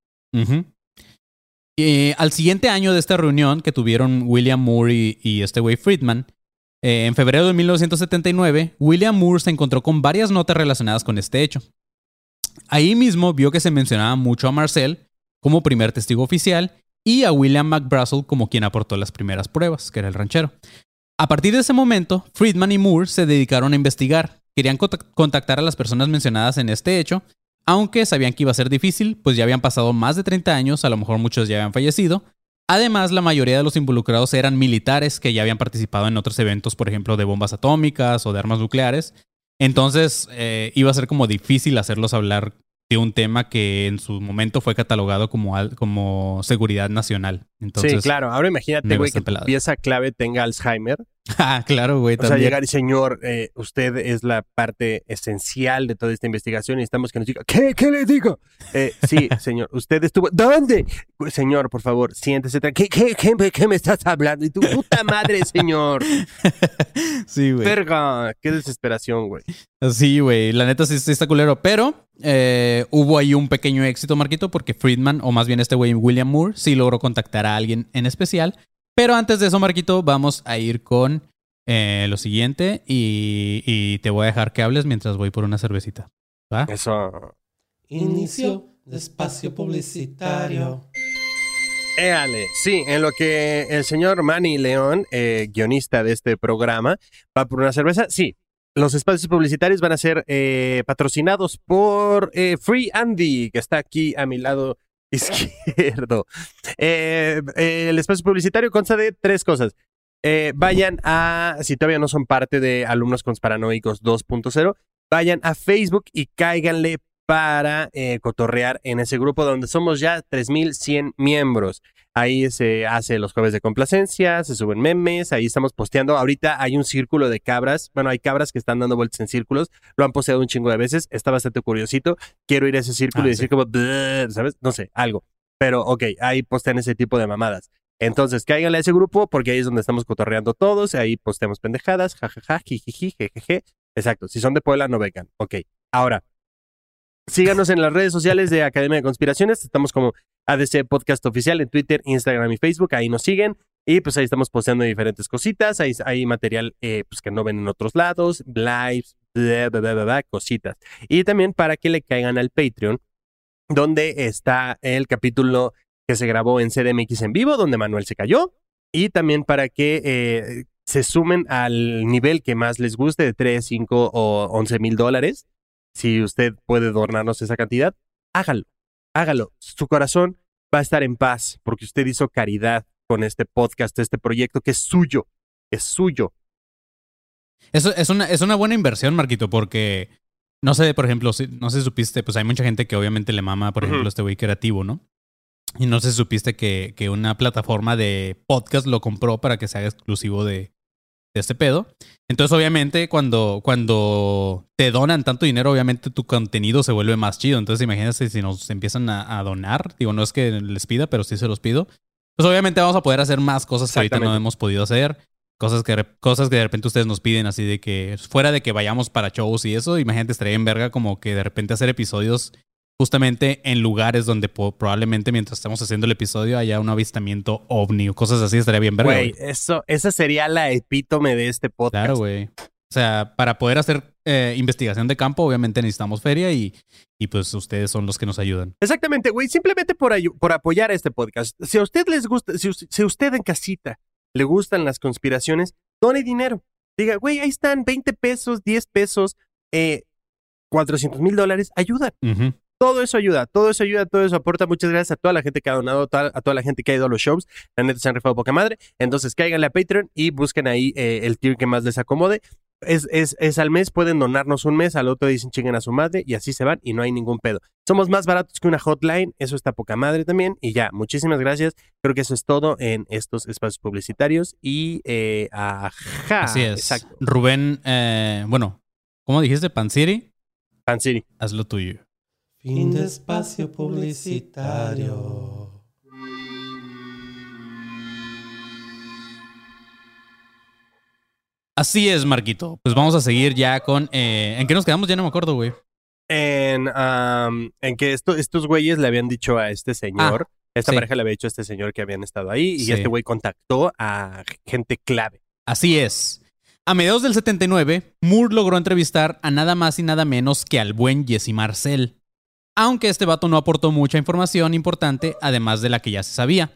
Speaker 1: Eh, al siguiente año de esta reunión que tuvieron William Moore y, y este güey Friedman, eh, en febrero de 1979, William Moore se encontró con varias notas relacionadas con este hecho. Ahí mismo vio que se mencionaba mucho a Marcel como primer testigo oficial y a William McBrussell como quien aportó las primeras pruebas, que era el ranchero. A partir de ese momento, Friedman y Moore se dedicaron a investigar. Querían contac- contactar a las personas mencionadas en este hecho aunque sabían que iba a ser difícil, pues ya habían pasado más de 30 años, a lo mejor muchos ya habían fallecido, Además, la mayoría de los involucrados eran militares que ya habían participado en otros eventos, por ejemplo, de bombas atómicas o de armas nucleares. Entonces, eh, iba a ser como difícil hacerlos hablar de un tema que en su momento fue catalogado como, al- como seguridad nacional. Entonces,
Speaker 2: sí, claro. Ahora imagínate, güey, que tu pieza clave tenga Alzheimer.
Speaker 1: Ah, claro, güey,
Speaker 2: O sea, llegar y señor, eh, usted es la parte esencial de toda esta investigación y necesitamos que nos diga, ¿qué? ¿Qué le digo? Eh, sí, señor, usted estuvo, ¿dónde? Señor, por favor, siéntese. ¿Qué, qué, qué, me- qué me estás hablando? Y tu puta madre, señor.
Speaker 1: sí, güey.
Speaker 2: Verga, qué desesperación, güey.
Speaker 1: Sí, güey, la neta sí, sí está culero. Pero eh, hubo ahí un pequeño éxito, Marquito, porque Friedman, o más bien este güey, William Moore, sí logró contactar a alguien en especial. Pero antes de eso, Marquito, vamos a ir con eh, lo siguiente y, y te voy a dejar que hables mientras voy por una cervecita. ¿Va?
Speaker 2: Eso.
Speaker 5: Inicio de espacio publicitario.
Speaker 2: Éale, sí, en lo que el señor Manny León, eh, guionista de este programa, va por una cerveza, sí. Los espacios publicitarios van a ser eh, patrocinados por eh, Free Andy, que está aquí a mi lado izquierdo. Eh, el espacio publicitario consta de tres cosas. Eh, vayan a, si todavía no son parte de Alumnos Consparanoicos 2.0, vayan a Facebook y cáiganle para eh, cotorrear en ese grupo donde somos ya 3100 miembros. Ahí se hace los jueves de complacencia, se suben memes, ahí estamos posteando. Ahorita hay un círculo de cabras. Bueno, hay cabras que están dando vueltas en círculos. Lo han posteado un chingo de veces. Está bastante curiosito. Quiero ir a ese círculo
Speaker 1: Ah,
Speaker 2: y decir
Speaker 1: sí.
Speaker 2: como, ¿sabes? No sé, algo. Pero ok, ahí postean ese tipo de mamadas. Entonces, cáiganle a ese grupo porque ahí es donde estamos cotorreando todos. Ahí posteamos pendejadas, jajaja, jijiji, jejeje. Exacto. Si son de Puebla, no vengan. Ok. Ahora, síganos en las redes sociales de Academia de Conspiraciones. Estamos como ADC Podcast Oficial en Twitter, Instagram y Facebook. Ahí nos siguen. Y pues ahí estamos posteando diferentes cositas. Ahí hay material eh, pues, que no ven en otros lados, lives, bla, cositas. Y también para que le caigan al Patreon, donde está el capítulo que se grabó en CDMX en vivo, donde Manuel se cayó. Y también para que eh, se sumen al nivel que más les guste, de 3, 5 o 11 mil dólares. Si usted puede donarnos esa cantidad, hágalo, hágalo. Su corazón va a estar en paz porque usted hizo caridad con este podcast, este proyecto que es suyo, es suyo.
Speaker 1: Eso es una, es una buena inversión, Marquito, porque no sé, por ejemplo, si, no sé si supiste, pues hay mucha gente que obviamente le mama, por ejemplo, este güey creativo, ¿no? Y no sé si supiste que, que una plataforma de podcast lo compró para que se haga exclusivo de, de este pedo. Entonces, obviamente, cuando, cuando te donan tanto dinero, obviamente tu contenido se vuelve más chido. Entonces, imagínate si nos empiezan a, a donar. Digo, no es que les pida, pero sí se los pido. Pues obviamente vamos a poder hacer más cosas que ahorita no hemos podido hacer. Cosas que, de- cosas que de repente ustedes nos piden así de que fuera de que vayamos para shows y eso, imagínate estaría en verga como que de repente hacer episodios justamente en lugares donde probablemente mientras estamos haciendo el episodio haya un avistamiento ovni o cosas así, estaría bien verga.
Speaker 2: Güey, eso, esa sería la epítome de este podcast.
Speaker 1: Claro, güey. O sea, para poder hacer eh, investigación de campo, obviamente necesitamos feria y, y pues ustedes son los que nos ayudan.
Speaker 2: Exactamente, güey. Simplemente por, por apoyar este podcast. Si a usted les gusta, si, si a usted en casita le gustan las conspiraciones, done dinero. Diga, güey, ahí están 20 pesos, 10 pesos, eh, 400 mil dólares. Ayuda.
Speaker 1: Ujú.
Speaker 2: Todo eso ayuda, todo eso ayuda, todo eso aporta. Muchas gracias a toda la gente que ha donado, a toda la gente que ha ido a los shows. La neta se han rifado poca madre. Entonces cáiganle a Patreon y busquen ahí eh, el tier que más les acomode. Es, es, es al mes, pueden donarnos un mes, al otro dicen chinguen a su madre y así se van y no hay ningún pedo. Somos más baratos que una hotline, eso está poca madre también. Y ya, muchísimas gracias. Creo que eso es todo en estos espacios publicitarios. Y eh, ajá.
Speaker 1: Así es.
Speaker 2: Exacto.
Speaker 1: Rubén, eh, bueno, ¿cómo dijiste? Pansiri,
Speaker 2: Pan City.
Speaker 1: haz lo tuyo.
Speaker 5: Fin de espacio publicitario.
Speaker 1: Así es, Marquito. Pues vamos a seguir ya con... eh, ¿En qué nos quedamos? Ya no me acuerdo, güey.
Speaker 2: En, en que esto, estos güeyes le habían dicho a este señor, esta
Speaker 1: sí.
Speaker 2: pareja le había dicho a este señor que habían estado ahí y
Speaker 1: Sí.
Speaker 2: este güey contactó a gente clave.
Speaker 1: Así es. A mediados del 79, Moore logró entrevistar a nada más y nada menos que al buen Jesse Marcel. Aunque este vato no aportó mucha información importante, además de la que ya se sabía.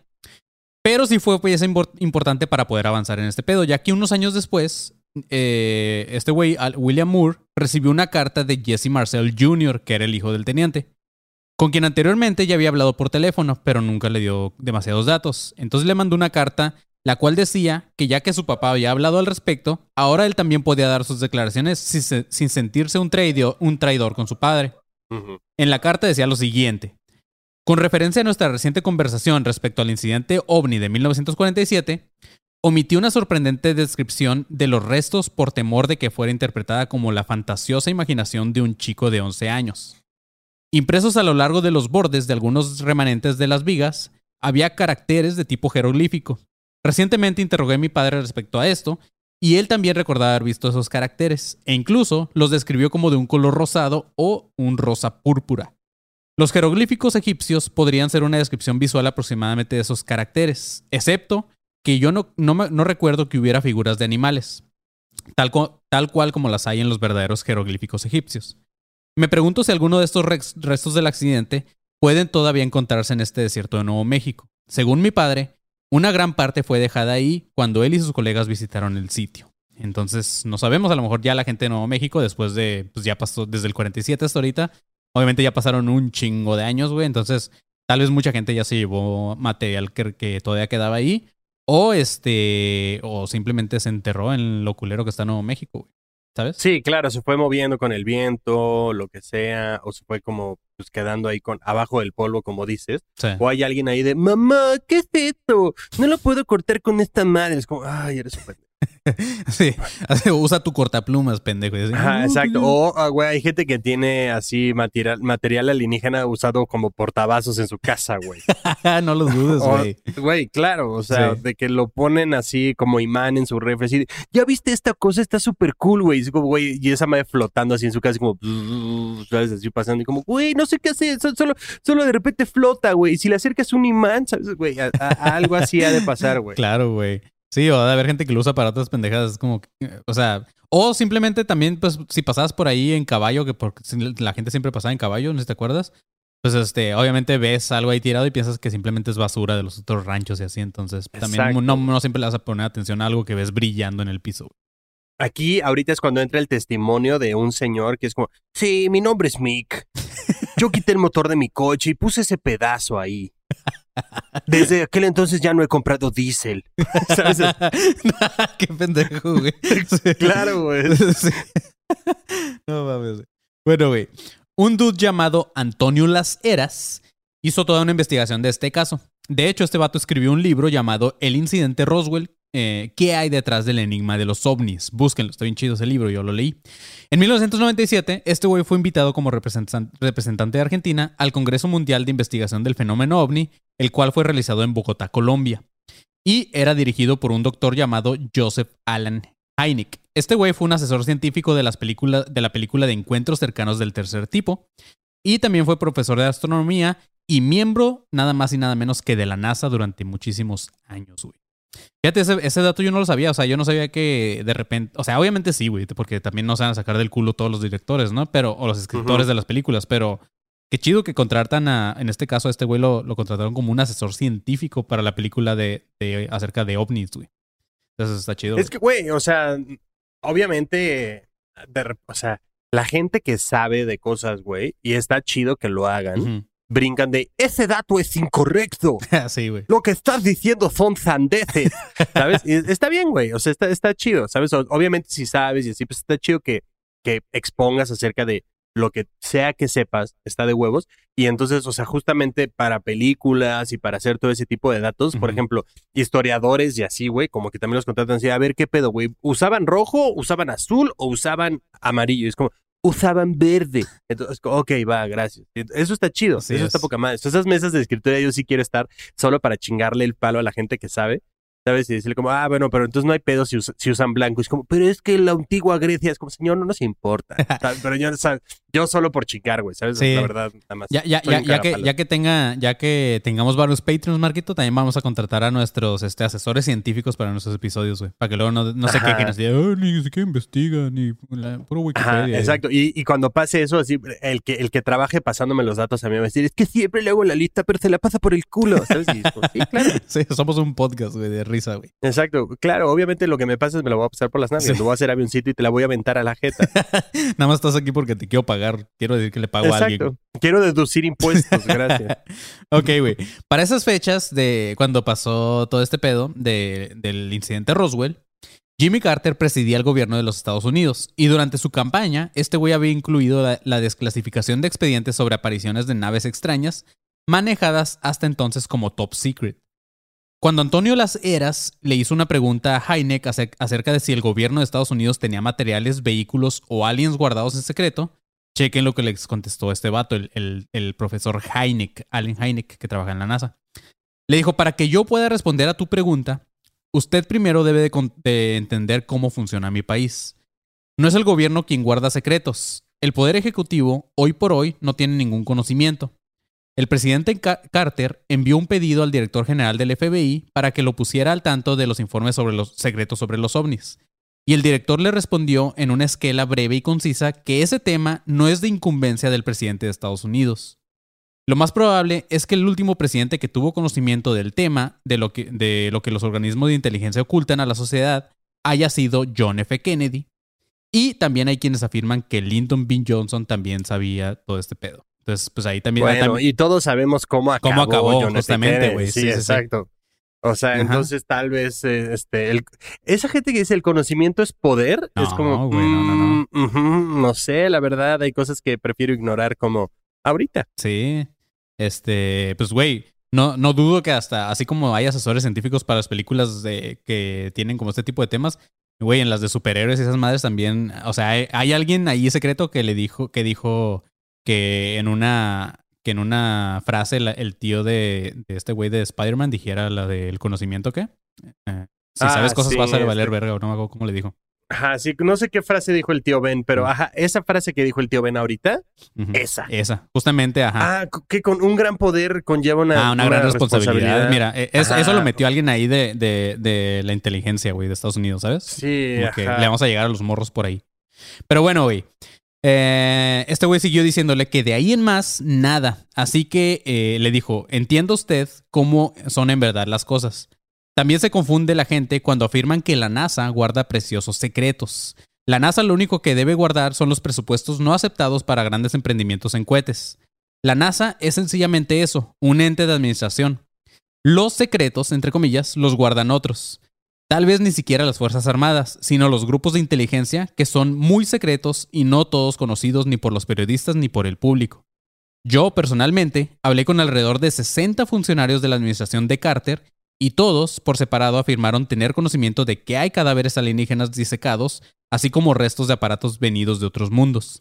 Speaker 1: Pero sí fue impor- importante para poder avanzar en este pedo, ya que unos años después, eh, este güey, William Moore, recibió una carta de Jesse Marcel Jr., que era el hijo del teniente, con quien anteriormente ya había hablado por teléfono, pero nunca le dio demasiados datos. Entonces le mandó una carta, la cual decía que ya que su papá había hablado al respecto, ahora él también podía dar sus declaraciones sin, se- sin sentirse un traidor con su padre. En la carta decía lo siguiente. Con referencia a nuestra reciente conversación respecto al incidente ovni de 1947, omití una sorprendente descripción de los restos por temor de que fuera interpretada como la fantasiosa imaginación de un chico de 11 años. Impresos a lo largo de los bordes de algunos remanentes de las vigas, había caracteres de tipo jeroglífico. Recientemente interrogué a mi padre respecto a esto, y él también recordaba haber visto esos caracteres, e incluso los describió como de un color rosado o un rosa púrpura. Los jeroglíficos egipcios podrían ser una descripción visual aproximadamente de esos caracteres, excepto que yo no, no, recuerdo que hubiera figuras de animales, tal, tal cual como las hay en los verdaderos jeroglíficos egipcios. Me pregunto si alguno de estos restos del accidente pueden todavía encontrarse en este desierto de Nuevo México. Según mi padre, una gran parte fue dejada ahí cuando él y sus colegas visitaron el sitio. Entonces, no sabemos, a lo mejor ya la gente de Nuevo México, después de, pues ya pasó desde el 47 hasta ahorita, obviamente ya pasaron un chingo de años, güey, entonces tal vez mucha gente ya se llevó material que, todavía quedaba ahí, o este, o simplemente se enterró en lo culero que está Nuevo México, güey, ¿sabes?
Speaker 2: Sí, claro, se fue moviendo con el viento, lo que sea, o se fue como pues, quedando ahí con abajo del polvo, como dices.
Speaker 1: Sí.
Speaker 2: O hay alguien ahí de, mamá, ¿qué es esto? No lo puedo cortar con esta madre. Es como, ay, eres un pendejo".
Speaker 1: Sí, usa tu cortaplumas, pendejo. así,
Speaker 2: Ajá,
Speaker 1: "No,
Speaker 2: exacto. O, ah, güey, hay gente que tiene así material, material alienígena usado como portavasos en su casa, güey.
Speaker 1: no lo dudes, güey.
Speaker 2: Güey, claro, o sea,
Speaker 1: Sí.
Speaker 2: de que lo ponen así como imán en su refri. así ya viste esta cosa, está súper cool, güey. Y, güey, y esa madre flotando así en su casa, como, ¿sabes? Así pasando y como, güey, no sé qué hacer, so- solo, solo de repente flota, güey. Y si le acercas un imán, ¿sabes? Güey, algo así ha de pasar, güey.
Speaker 1: Claro, güey. Sí, o de haber gente que lo usa para otras pendejadas. Es como, que, o sea, o simplemente también, pues, si pasabas por ahí en caballo, que porque la gente siempre pasaba en caballo, ¿no sé si te acuerdas? Pues, este, obviamente ves algo ahí tirado y piensas que simplemente es basura de los otros ranchos y así. Entonces, también no, no siempre le vas a poner atención a algo que ves brillando en el piso.
Speaker 2: Aquí ahorita es cuando entra el testimonio de un señor que es como, sí, mi nombre es Mick. Yo quité el motor de mi coche y puse ese pedazo ahí. Desde aquel entonces ya no he comprado diésel. ¿Sabes?
Speaker 1: Qué pendejo, güey. Sí.
Speaker 2: Claro, güey.
Speaker 1: Sí. No mames. Bueno, güey. Un dude llamado Antonio Las Heras hizo toda una investigación de este caso. De hecho, este vato escribió un libro llamado El incidente Roswell. Eh, ¿Qué hay detrás del enigma de los ovnis? Búsquenlo, está bien chido ese libro, yo lo leí. En 1997, este güey fue invitado como representan- representante de Argentina al Congreso Mundial de Investigación del Fenómeno OVNI, el cual fue realizado en Bogotá, Colombia. Y era dirigido por un doctor llamado Joseph Alan Hynek. Este güey fue un asesor científico de, las películas, de la película de Encuentros Cercanos del Tercer Tipo. Y también fue profesor de astronomía y miembro nada más y nada menos que de la NASA durante muchísimos años, güey. Fíjate, ese, ese dato yo no lo sabía. O sea, yo no sabía que de repente. O sea, obviamente sí, güey, porque también no se van a sacar del culo todos los directores, ¿no? Pero, o los escritores de las películas, pero. Qué chido que contratan a, en este caso, a este güey lo, lo contrataron como un asesor científico para la película de, de- acerca de ovnis, güey. Entonces está chido.
Speaker 2: Es que, güey, o sea, obviamente, de o sea, la gente que sabe de cosas, güey, y está chido que lo hagan. Brincan de, ese dato es incorrecto.
Speaker 1: sí, güey.
Speaker 2: Lo que estás diciendo son sandeces, ¿sabes? Y está bien, güey, o sea, está, está chido, ¿sabes? Obviamente si sabes y así, pues está chido que, que expongas acerca de lo que sea que sepas, está de huevos. Y entonces, o sea, justamente para películas y para hacer todo ese tipo de datos, por ejemplo, historiadores y así, güey, como que también los contratan así, a ver qué pedo, güey, ¿usaban rojo, usaban azul o usaban amarillo? Y es como, usaban verde. Entonces, ok, va, gracias. Eso está chido,
Speaker 1: Así
Speaker 2: eso está
Speaker 1: es.
Speaker 2: poca madre. Esas mesas de escritura yo sí quiero estar solo para chingarle el palo a la gente que sabe. ¿Sabes? Y decirle como, ah, bueno, pero entonces no hay pedo si, us- si usan blanco. Y es como, pero es que la antigua Grecia es como, señor, no nos importa. ¿sabes? Pero yo, sea, yo solo por chingar, güey, ¿sabes?
Speaker 1: Sí.
Speaker 2: La verdad, nada más.
Speaker 1: Ya, ya, ya, que, ya que tenga, ya que tengamos varios Patreons, Marquito, también vamos a contratar a nuestros este, asesores científicos para nuestros episodios, güey. Para que luego no, no se quejen así, "Ay, ni siquiera investigan, ni la, puro
Speaker 2: Ajá,
Speaker 1: Wikipedia.
Speaker 2: exacto. Y, y cuando pase eso, así, el que, el que trabaje pasándome los datos a mí va a decir, es que siempre le hago la lista, pero se la pasa por el culo, ¿sabes? Y es como, sí, claro.
Speaker 1: Sí, somos un podcast, güey, de risa, güey.
Speaker 2: Exacto. Claro, obviamente lo que me pasa es me lo voy a pasar por las nalgas.
Speaker 1: Sí.
Speaker 2: Lo voy a hacer avioncito y te la voy a aventar a la jeta.
Speaker 1: Nada más estás aquí porque te quiero pagar pagar, quiero decir que le pago a alguien.
Speaker 2: Quiero deducir impuestos, gracias.
Speaker 1: Ok, güey. Para esas fechas de cuando pasó todo este pedo de- del incidente Roswell, Jimmy Carter presidía el gobierno de los Estados Unidos y durante su campaña, este güey había incluido la, la desclasificación de expedientes sobre apariciones de naves extrañas manejadas hasta entonces como top secret. Cuando Antonio Las Heras le hizo una pregunta a Heineck acer- acerca de si el gobierno de Estados Unidos tenía materiales, vehículos o aliens guardados en secreto, chequen lo que les contestó este vato, el, el- profesor Heineck, Allen Heineck, que trabaja en la NASA. Le dijo, para que yo pueda responder a tu pregunta, usted primero debe de, de entender cómo funciona mi país. No es el gobierno quien guarda secretos. El Poder Ejecutivo, hoy por hoy, no tiene ningún conocimiento. El presidente Ca- Carter envió un pedido al director general del FBI para que lo pusiera al tanto de los informes sobre los secretos sobre los ovnis. Y el director le respondió en una esquela breve y concisa que ese tema no es de incumbencia del presidente de Estados Unidos. Lo más probable es que el último presidente que tuvo conocimiento del tema, de lo que, de lo que los organismos de inteligencia ocultan a la sociedad, haya sido John F. Kennedy. Y también hay quienes afirman que Lyndon B. Johnson también sabía todo este pedo. Entonces, pues ahí también...
Speaker 2: Bueno,
Speaker 1: también-
Speaker 2: y todos sabemos cómo acabó,
Speaker 1: Cómo acabó,
Speaker 2: John
Speaker 1: justamente, güey.
Speaker 2: Sí,
Speaker 1: sí.
Speaker 2: O sea,
Speaker 1: Ajá.
Speaker 2: entonces tal vez eh, este, el- esa gente que dice el conocimiento es poder, es como,
Speaker 1: güey, no, no, no.
Speaker 2: mm, no sé, la verdad, hay cosas que prefiero ignorar como ahorita.
Speaker 1: Sí. Este, pues, güey, no, no dudo que hasta, así como hay asesores científicos para las películas de, que tienen como este tipo de temas, güey, en las de superhéroes y esas madres también, o sea, hay, hay alguien ahí secreto que le dijo, que dijo que en una, que en una frase la- el tío de, de este güey de Spider-Man dijera la del conocimiento, ¿qué? Eh, si
Speaker 2: Ah,
Speaker 1: sabes cosas
Speaker 2: sí,
Speaker 1: vas a valer
Speaker 2: este-
Speaker 1: verga, o no me acuerdo cómo le dijo.
Speaker 2: Ajá, sí, no sé qué frase dijo el tío Ben, pero ajá, esa frase que dijo el tío Ben ahorita, esa.
Speaker 1: Esa, justamente, ajá.
Speaker 2: Ah, que con un gran poder conlleva una,
Speaker 1: Ah, una, gran responsabilidad. Mira, eh, es-
Speaker 2: Ajá.
Speaker 1: eso lo metió alguien ahí de, de, de la inteligencia, güey, de Estados Unidos, ¿sabes?
Speaker 2: Sí,
Speaker 1: Como que le vamos a llegar a los morros por ahí. Pero bueno, güey. Eh, este güey siguió diciéndole que de ahí en más, nada. Así que eh, le dijo, entienda usted cómo son en verdad las cosas. También se confunde la gente cuando afirman que la NASA guarda preciosos secretos. La NASA lo único que debe guardar son los presupuestos no aceptados para grandes emprendimientos en cohetes. La NASA es sencillamente eso, un ente de administración. Los secretos, entre comillas, los guardan otros. Tal vez ni siquiera las Fuerzas Armadas, sino los grupos de inteligencia que son muy secretos y no todos conocidos ni por los periodistas ni por el público. Yo, personalmente, hablé con alrededor de 60 funcionarios de la administración de Carter y todos, por separado, afirmaron tener conocimiento de que hay cadáveres alienígenas disecados, así como restos de aparatos venidos de otros mundos.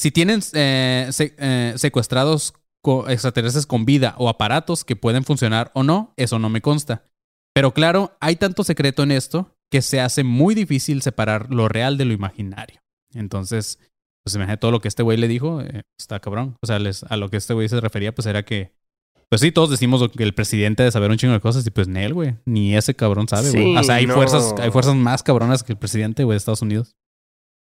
Speaker 1: Si tienen eh, eh, secuestrados extraterrestres con vida o aparatos que pueden funcionar o no, eso no me consta. Pero claro, hay tanto secreto en esto que se hace muy difícil separar lo real de lo imaginario. Entonces, pues imagínate todo lo que este güey le dijo, eh, está cabrón. O sea, les- a lo que este güey se refería, pues era que, pues sí, todos decimos que el presidente de saber un chingo de cosas y pues Nel, güey, ni ese cabrón sabe, güey.
Speaker 2: Sí,
Speaker 1: o sea, hay
Speaker 2: no.
Speaker 1: fuerzas, hay fuerzas más cabronas que el presidente, güey, de Estados Unidos.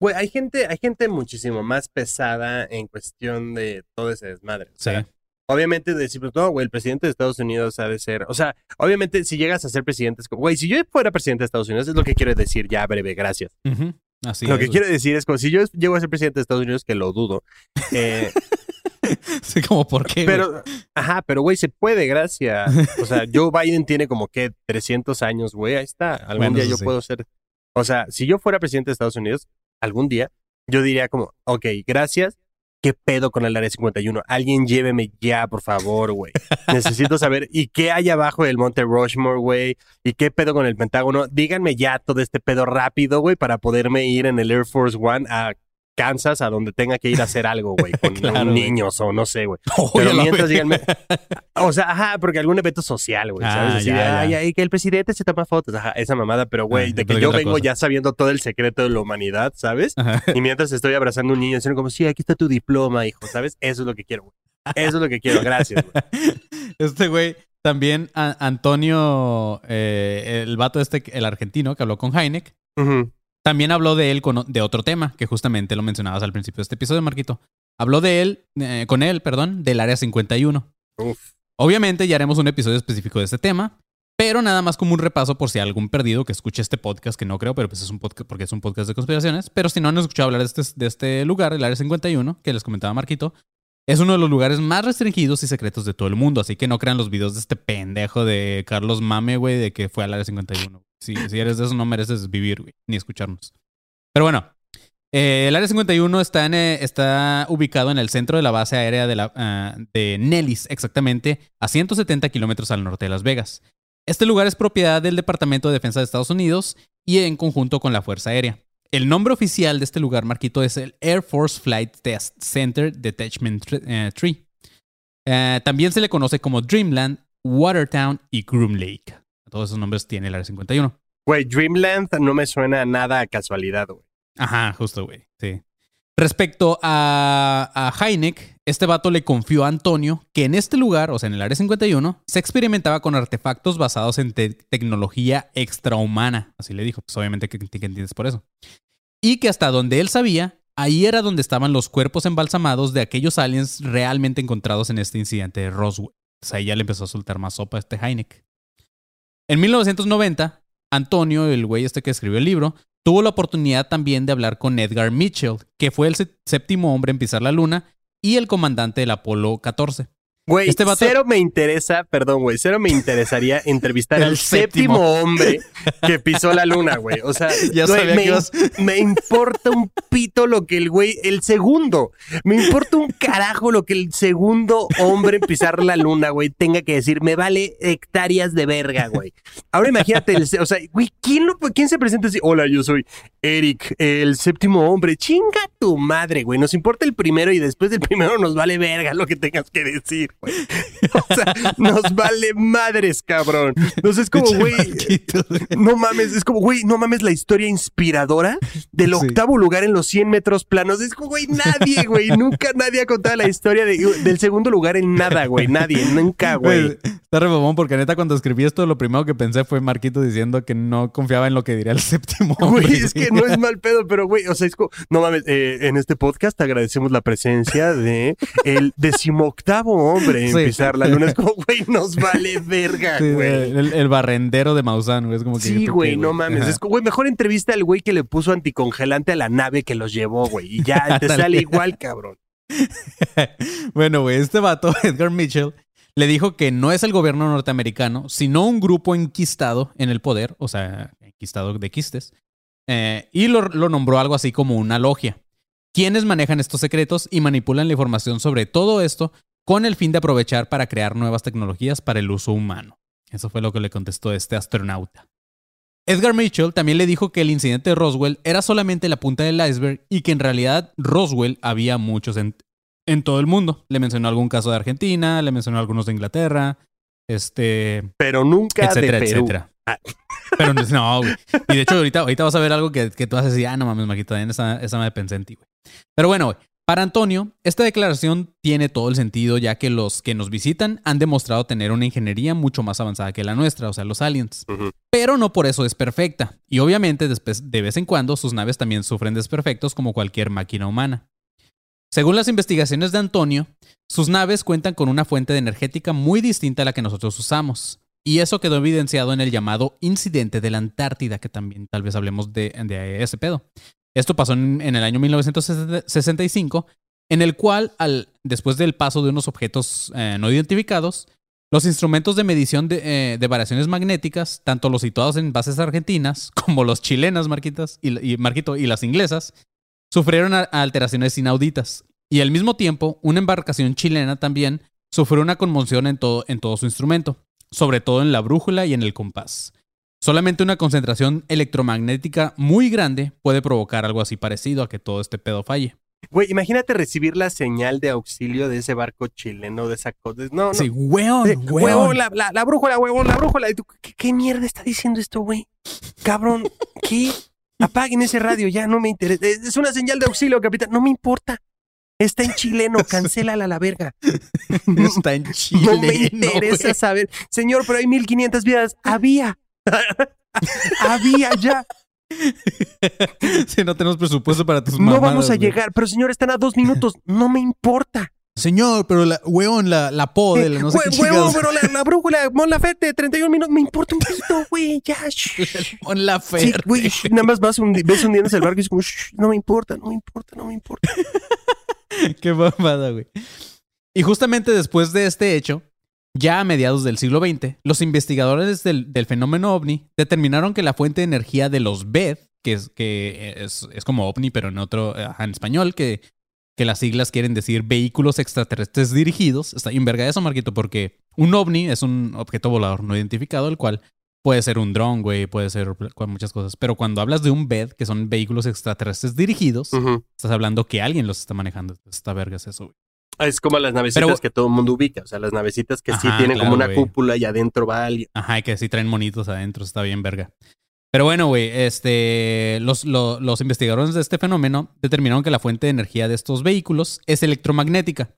Speaker 2: Güey, hay gente, hay gente muchísimo más pesada en cuestión de todo ese desmadre. O
Speaker 1: Sí.
Speaker 2: Obviamente decimos, no, güey, el presidente de Estados Unidos ha de ser. O sea, obviamente, si llegas a ser presidente, es como, güey, si yo fuera presidente de Estados Unidos, es lo que quiero decir ya breve, gracias.
Speaker 1: Así
Speaker 2: lo
Speaker 1: es,
Speaker 2: que
Speaker 1: güey.
Speaker 2: quiero decir es como, si yo llego a ser presidente de Estados Unidos, que lo dudo. eh,
Speaker 1: Sí, como por qué, güey?
Speaker 2: pero, ajá, pero güey, se puede, gracias. O sea, Joe Biden tiene como que 300 años, güey, ahí está. Algún
Speaker 1: Bueno,
Speaker 2: día yo
Speaker 1: sí.
Speaker 2: puedo ser. O sea, si yo fuera presidente de Estados Unidos, algún día, yo diría como, ok, gracias. ¿Qué pedo con el área 51? Alguien lléveme ya, por favor, güey. Necesito saber. ¿Y qué hay abajo del Monte Rushmore, güey? ¿Y qué pedo con el Pentágono? Díganme ya todo este pedo rápido, güey, para poderme ir en el Air Force One a Kansas, a donde tenga que ir a hacer algo, güey, con
Speaker 1: Claro,
Speaker 2: niños o no sé, güey. Pero mientras díganme, o sea, ajá, porque algún evento social, güey, ¿sabes?
Speaker 1: Ah,
Speaker 2: Así
Speaker 1: ya,
Speaker 2: ay, ay, que el presidente se toma fotos, ajá, esa mamada, pero güey,
Speaker 1: Ah,
Speaker 2: de que yo vengo
Speaker 1: cosa.
Speaker 2: ya sabiendo todo el secreto de la humanidad, ¿sabes?
Speaker 1: Ajá.
Speaker 2: Y mientras estoy abrazando a un niño, diciendo como, sí, aquí está tu diploma, hijo, ¿sabes? Eso es lo que quiero, güey. Eso es lo que quiero, gracias, güey.
Speaker 1: Este güey, también a- Antonio, eh, el vato este, el argentino que habló con Heineck,
Speaker 2: Ujú.
Speaker 1: También habló de él con, de otro tema, que justamente lo mencionabas al principio de este episodio, Marquito. Habló de él, eh, con él, perdón, del Área 51.
Speaker 2: Uf.
Speaker 1: Obviamente ya haremos un episodio específico de este tema, Pero nada más como un repaso por si hay algún perdido que escuche este podcast, que no creo, pero pues es un podcast porque es un podcast de conspiraciones. Pero si no han escuchado hablar de este, de este lugar, el Área 51, que les comentaba Marquito, es uno de los lugares más restringidos y secretos de todo el mundo. Así que no crean los videos de este pendejo de Carlos Mame, güey, de que fue al Área 51. Si, eres de eso, no mereces vivir, ni escucharnos. Pero bueno, eh, el Área 51 está, eh, está ubicado en el centro de la base aérea de, ah, Nellis, exactamente a 170 kilómetros al norte de Las Vegas. Este lugar es propiedad del Departamento de Defensa de Estados Unidos y en conjunto con la Fuerza Aérea. El nombre oficial de este lugar, Marquito, es el Air Force Flight Test Center Detachment Tree. Eh, también se le conoce como Dreamland, Watertown y Groom Lake. Todos esos nombres tiene el Área 51.
Speaker 2: Güey, Dreamland no me suena nada a casualidad, güey.
Speaker 1: Ajá, justo, güey. Sí. Respecto a, a Heineck, este vato le confió a Antonio que en este lugar, o sea, en el Área 51, se experimentaba con artefactos basados en te- tecnología extrahumana. Así le dijo, pues obviamente que, que entiendes por eso. Y que hasta donde él sabía, ahí era donde estaban los cuerpos embalsamados de aquellos aliens realmente encontrados en este incidente de Roswell. O sea, ahí ya le empezó a soltar más sopa a este Heineck. En 1990, Antonio, el güey este que escribió el libro, tuvo la oportunidad también de hablar con Edgar Mitchell, que fue el sé- séptimo hombre en pisar la luna y el comandante del Apolo 14.
Speaker 2: Güey,
Speaker 1: Este vato-
Speaker 2: cero me interesa, perdón, güey, cero me interesaría entrevistar al séptimo.
Speaker 1: séptimo.
Speaker 2: hombre que pisó la luna, güey. O sea,
Speaker 1: Ya
Speaker 2: güey,
Speaker 1: sabía
Speaker 2: me,
Speaker 1: que ibas-
Speaker 2: me importa un pito lo que el güey, el segundo, me importa un carajo lo que el segundo hombre en pisar la luna, güey, tenga que decir, me vale hectáreas de verga, güey. Ahora imagínate, el, o sea, güey, ¿quién, lo- ¿quién se presenta así? Hola, yo soy Eric, el séptimo hombre. Chinga tu madre, güey. Nos importa el primero y después del primero nos vale verga lo que tengas que decir, güey. O sea, nos vale madres, cabrón. Entonces es como, güey, no mames, es como, güey, no mames la historia inspiradora del
Speaker 1: Sí.
Speaker 2: octavo lugar en los 100 metros planos. Es como, güey, nadie, güey, nunca nadie ha contado la historia de- del segundo lugar en nada, güey, nadie, nunca, güey.
Speaker 1: Está re mamón, porque neta cuando escribí esto lo primero que pensé fue Marquito diciendo que no confiaba en lo que diría el séptimo.
Speaker 2: Güey, es que no es mal pedo, pero güey, o sea, es como, no mames, eh, en este podcast agradecemos la presencia de el decimoctavo hombre en
Speaker 1: Sí.
Speaker 2: pisar la luna. Es como, güey, nos vale verga,
Speaker 1: Sí,
Speaker 2: güey.
Speaker 1: el, el barrendero de Maussan, güey. Es como que.
Speaker 2: Sí,
Speaker 1: ¿tú
Speaker 2: güey,
Speaker 1: qué,
Speaker 2: no mames.
Speaker 1: Ajá.
Speaker 2: Es como, güey, mejor entrevista al güey que le puso anticongelante a la nave que los llevó, güey. Y ya te sale igual, cabrón.
Speaker 1: bueno, güey, este vato, Edgar Mitchell, le dijo que no es el gobierno norteamericano, sino un grupo enquistado en el poder, o sea, enquistado de quistes, eh, y lo, lo nombró algo así como una logia. Quienes manejan estos secretos y manipulan la información sobre todo esto con el fin de aprovechar para crear nuevas tecnologías para el uso humano. Eso fue lo que le contestó este astronauta. Edgar Mitchell también le dijo que el incidente de Roswell era solamente la punta del iceberg y que en realidad Roswell había muchos en, en todo el mundo. Le mencionó algún caso de Argentina, le mencionó algunos de Inglaterra, este,
Speaker 2: Pero nunca
Speaker 1: etcétera,
Speaker 2: de Perú.
Speaker 1: etcétera. Pero no, güey. Y de hecho, ahorita, ahorita vas a ver algo que, que tú vas a decir, ah, no mames, también esa, esa me pensé en ti, güey. Pero bueno, güey. Para Antonio, esta declaración tiene todo el sentido, ya que los que nos visitan han demostrado tener una ingeniería mucho más avanzada que la nuestra, o sea, los aliens. Pero no por eso es perfecta. Y obviamente, después, de vez en cuando, sus naves también sufren desperfectos como cualquier máquina humana. Según las investigaciones de Antonio, sus naves cuentan con una fuente de energética muy distinta a la que nosotros usamos. Y eso quedó evidenciado en el llamado incidente de la Antártida, que también tal vez hablemos de, de ese pedo. Esto pasó en, el año 1965, en el cual, al, después del paso de unos objetos eh, no identificados, los instrumentos de medición de, eh, de variaciones magnéticas, tanto los situados en bases argentinas como los chilenas, Marquitas, y, Marquito, y las inglesas, sufrieron alteraciones inauditas. Y al mismo tiempo, una embarcación chilena también sufrió una conmoción en todo, en todo su instrumento, sobre todo en la brújula y en el compás. Solamente una concentración electromagnética muy grande puede provocar algo así parecido a que todo este pedo falle.
Speaker 2: Güey, imagínate recibir la señal de auxilio de ese barco chileno, de esa cosa. No, no.
Speaker 1: Sí, weón,
Speaker 2: Eh,
Speaker 1: weón.
Speaker 2: la, la, la brújula, huevón, la brújula. ¿qué, qué mierda está diciendo esto, güey? Cabrón, ¿qué? Apaguen ese radio, ya no me interesa. Es una señal de auxilio, capitán. No me importa. Está en chileno, cancélala a la verga.
Speaker 1: Está en Chile.
Speaker 2: No me interesa saber. Señor, pero hay 1500 vidas. Había. Había ya.
Speaker 1: si no tenemos presupuesto para tus
Speaker 2: No
Speaker 1: mamadas,
Speaker 2: vamos a
Speaker 1: güey.
Speaker 2: llegar. Pero señor, están a dos minutos. No me importa.
Speaker 1: Señor, pero la, weón, la, la po de la no sé qué
Speaker 2: pero la, la brújula, Mon Laferte, 31 minutos, me importa un pito, güey, ya. shh.
Speaker 1: Pon la
Speaker 2: Sí,
Speaker 1: fe.
Speaker 2: güey, shh, nada más vas hundi- ves hundiéndose el barco y es como, shh, no me importa, no me importa, no me importa.
Speaker 1: Qué babada, güey. Y justamente después de este hecho, ya a mediados del siglo XX, los investigadores del, del fenómeno ovni determinaron que la fuente de energía de los BED, que es, que es, es como ovni, pero en otro, ajá, en español, que, que las siglas quieren decir vehículos extraterrestres dirigidos. Está bien verga eso, Marquito, porque un ovni es un objeto volador no identificado, el cual puede ser un dron, güey, puede ser muchas cosas. Pero cuando hablas de un BED, que son vehículos extraterrestres dirigidos, estás hablando que alguien los está manejando. Está verga es eso, güey.
Speaker 2: Es como las navecitas
Speaker 1: Pero-
Speaker 2: que todo el mundo ubica, o sea, las navecitas que sí tienen como una cúpula y adentro va alguien.
Speaker 1: Ajá, y que sí traen monitos adentro, está bien verga. Pero bueno, güey, este, los, lo- los investigadores de este fenómeno determinaron que la fuente de energía de estos vehículos es electromagnética.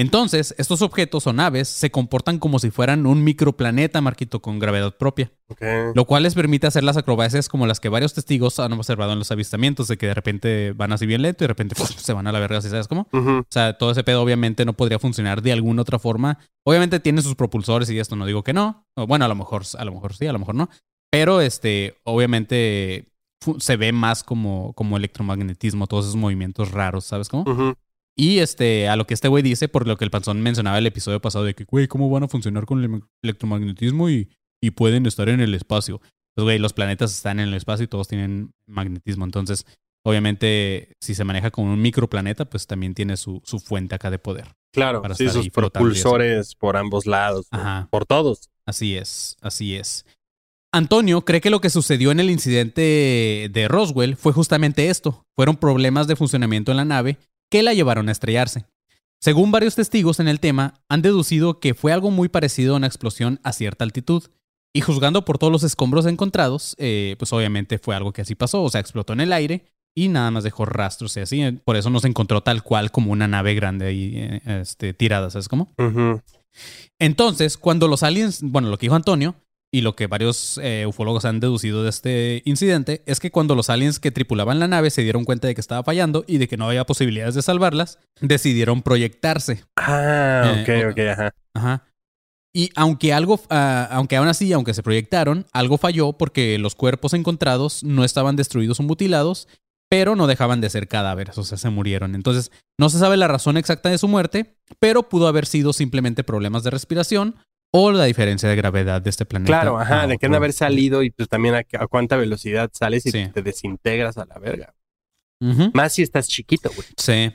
Speaker 1: Entonces, estos objetos o naves se comportan como si fueran un microplaneta, Marquito, con gravedad propia,
Speaker 2: Ok.
Speaker 1: lo cual les permite hacer las acrobacias como las que varios testigos han observado en los avistamientos, de que de repente van así bien lento y de repente se van a la verga, ¿sí sabes cómo? O sea, todo ese pedo obviamente no podría funcionar de alguna otra forma. Obviamente tiene sus propulsores y esto, no digo que no. Bueno, a lo mejor, a lo mejor sí, a lo mejor no. Pero este, obviamente se ve más como, como electromagnetismo, todos esos movimientos raros, ¿sabes cómo?
Speaker 2: Ujú.
Speaker 1: Y este, a lo que este güey dice, por lo que el panzón mencionaba el episodio pasado, de que, güey, ¿cómo van a funcionar con el electromagnetismo y, y pueden estar en el espacio? Pues, güey, los planetas están en el espacio y todos tienen magnetismo. Entonces, obviamente, si se maneja como un microplaneta, pues también tiene su, su fuente acá de poder.
Speaker 2: Claro,
Speaker 1: Para
Speaker 2: sí, sus propulsores por ambos lados,
Speaker 1: Ajá.
Speaker 2: por todos.
Speaker 1: Así es, así es. Antonio cree que lo que sucedió en el incidente de Roswell fue justamente esto. Fueron problemas de funcionamiento en la nave que la llevaron a estrellarse. Según varios testigos en el tema, han deducido que fue algo muy parecido a una explosión a cierta altitud. Y juzgando por todos los escombros encontrados, eh, pues obviamente fue algo que así pasó. O sea, explotó en el aire y nada más dejó rastros y así. Por eso no se encontró tal cual como una nave grande ahí eh, este, tirada, ¿sabes cómo? Entonces, cuando los aliens, bueno, lo que dijo Antonio y lo que varios eh, ufólogos han deducido de este incidente es que cuando los aliens que tripulaban la nave se dieron cuenta de que estaba fallando y de que no había posibilidades de salvarlas, decidieron proyectarse.
Speaker 2: Ah,
Speaker 1: Eh,
Speaker 2: ok, ok, ajá.
Speaker 1: Ajá. Y aunque algo, ah, aunque aún así, aunque se proyectaron, algo falló porque los cuerpos encontrados no estaban destruidos o mutilados, pero no dejaban de ser cadáveres, o sea, se murieron. Entonces, no se sabe la razón exacta de su muerte, pero pudo haber sido simplemente problemas de respiración o la diferencia de gravedad de este planeta.
Speaker 2: Claro, ajá, de que han haber salido y pues también a, a cuánta velocidad sales y
Speaker 1: Sí.
Speaker 2: te desintegras a la verga. Más si estás chiquito, güey.
Speaker 1: Sí.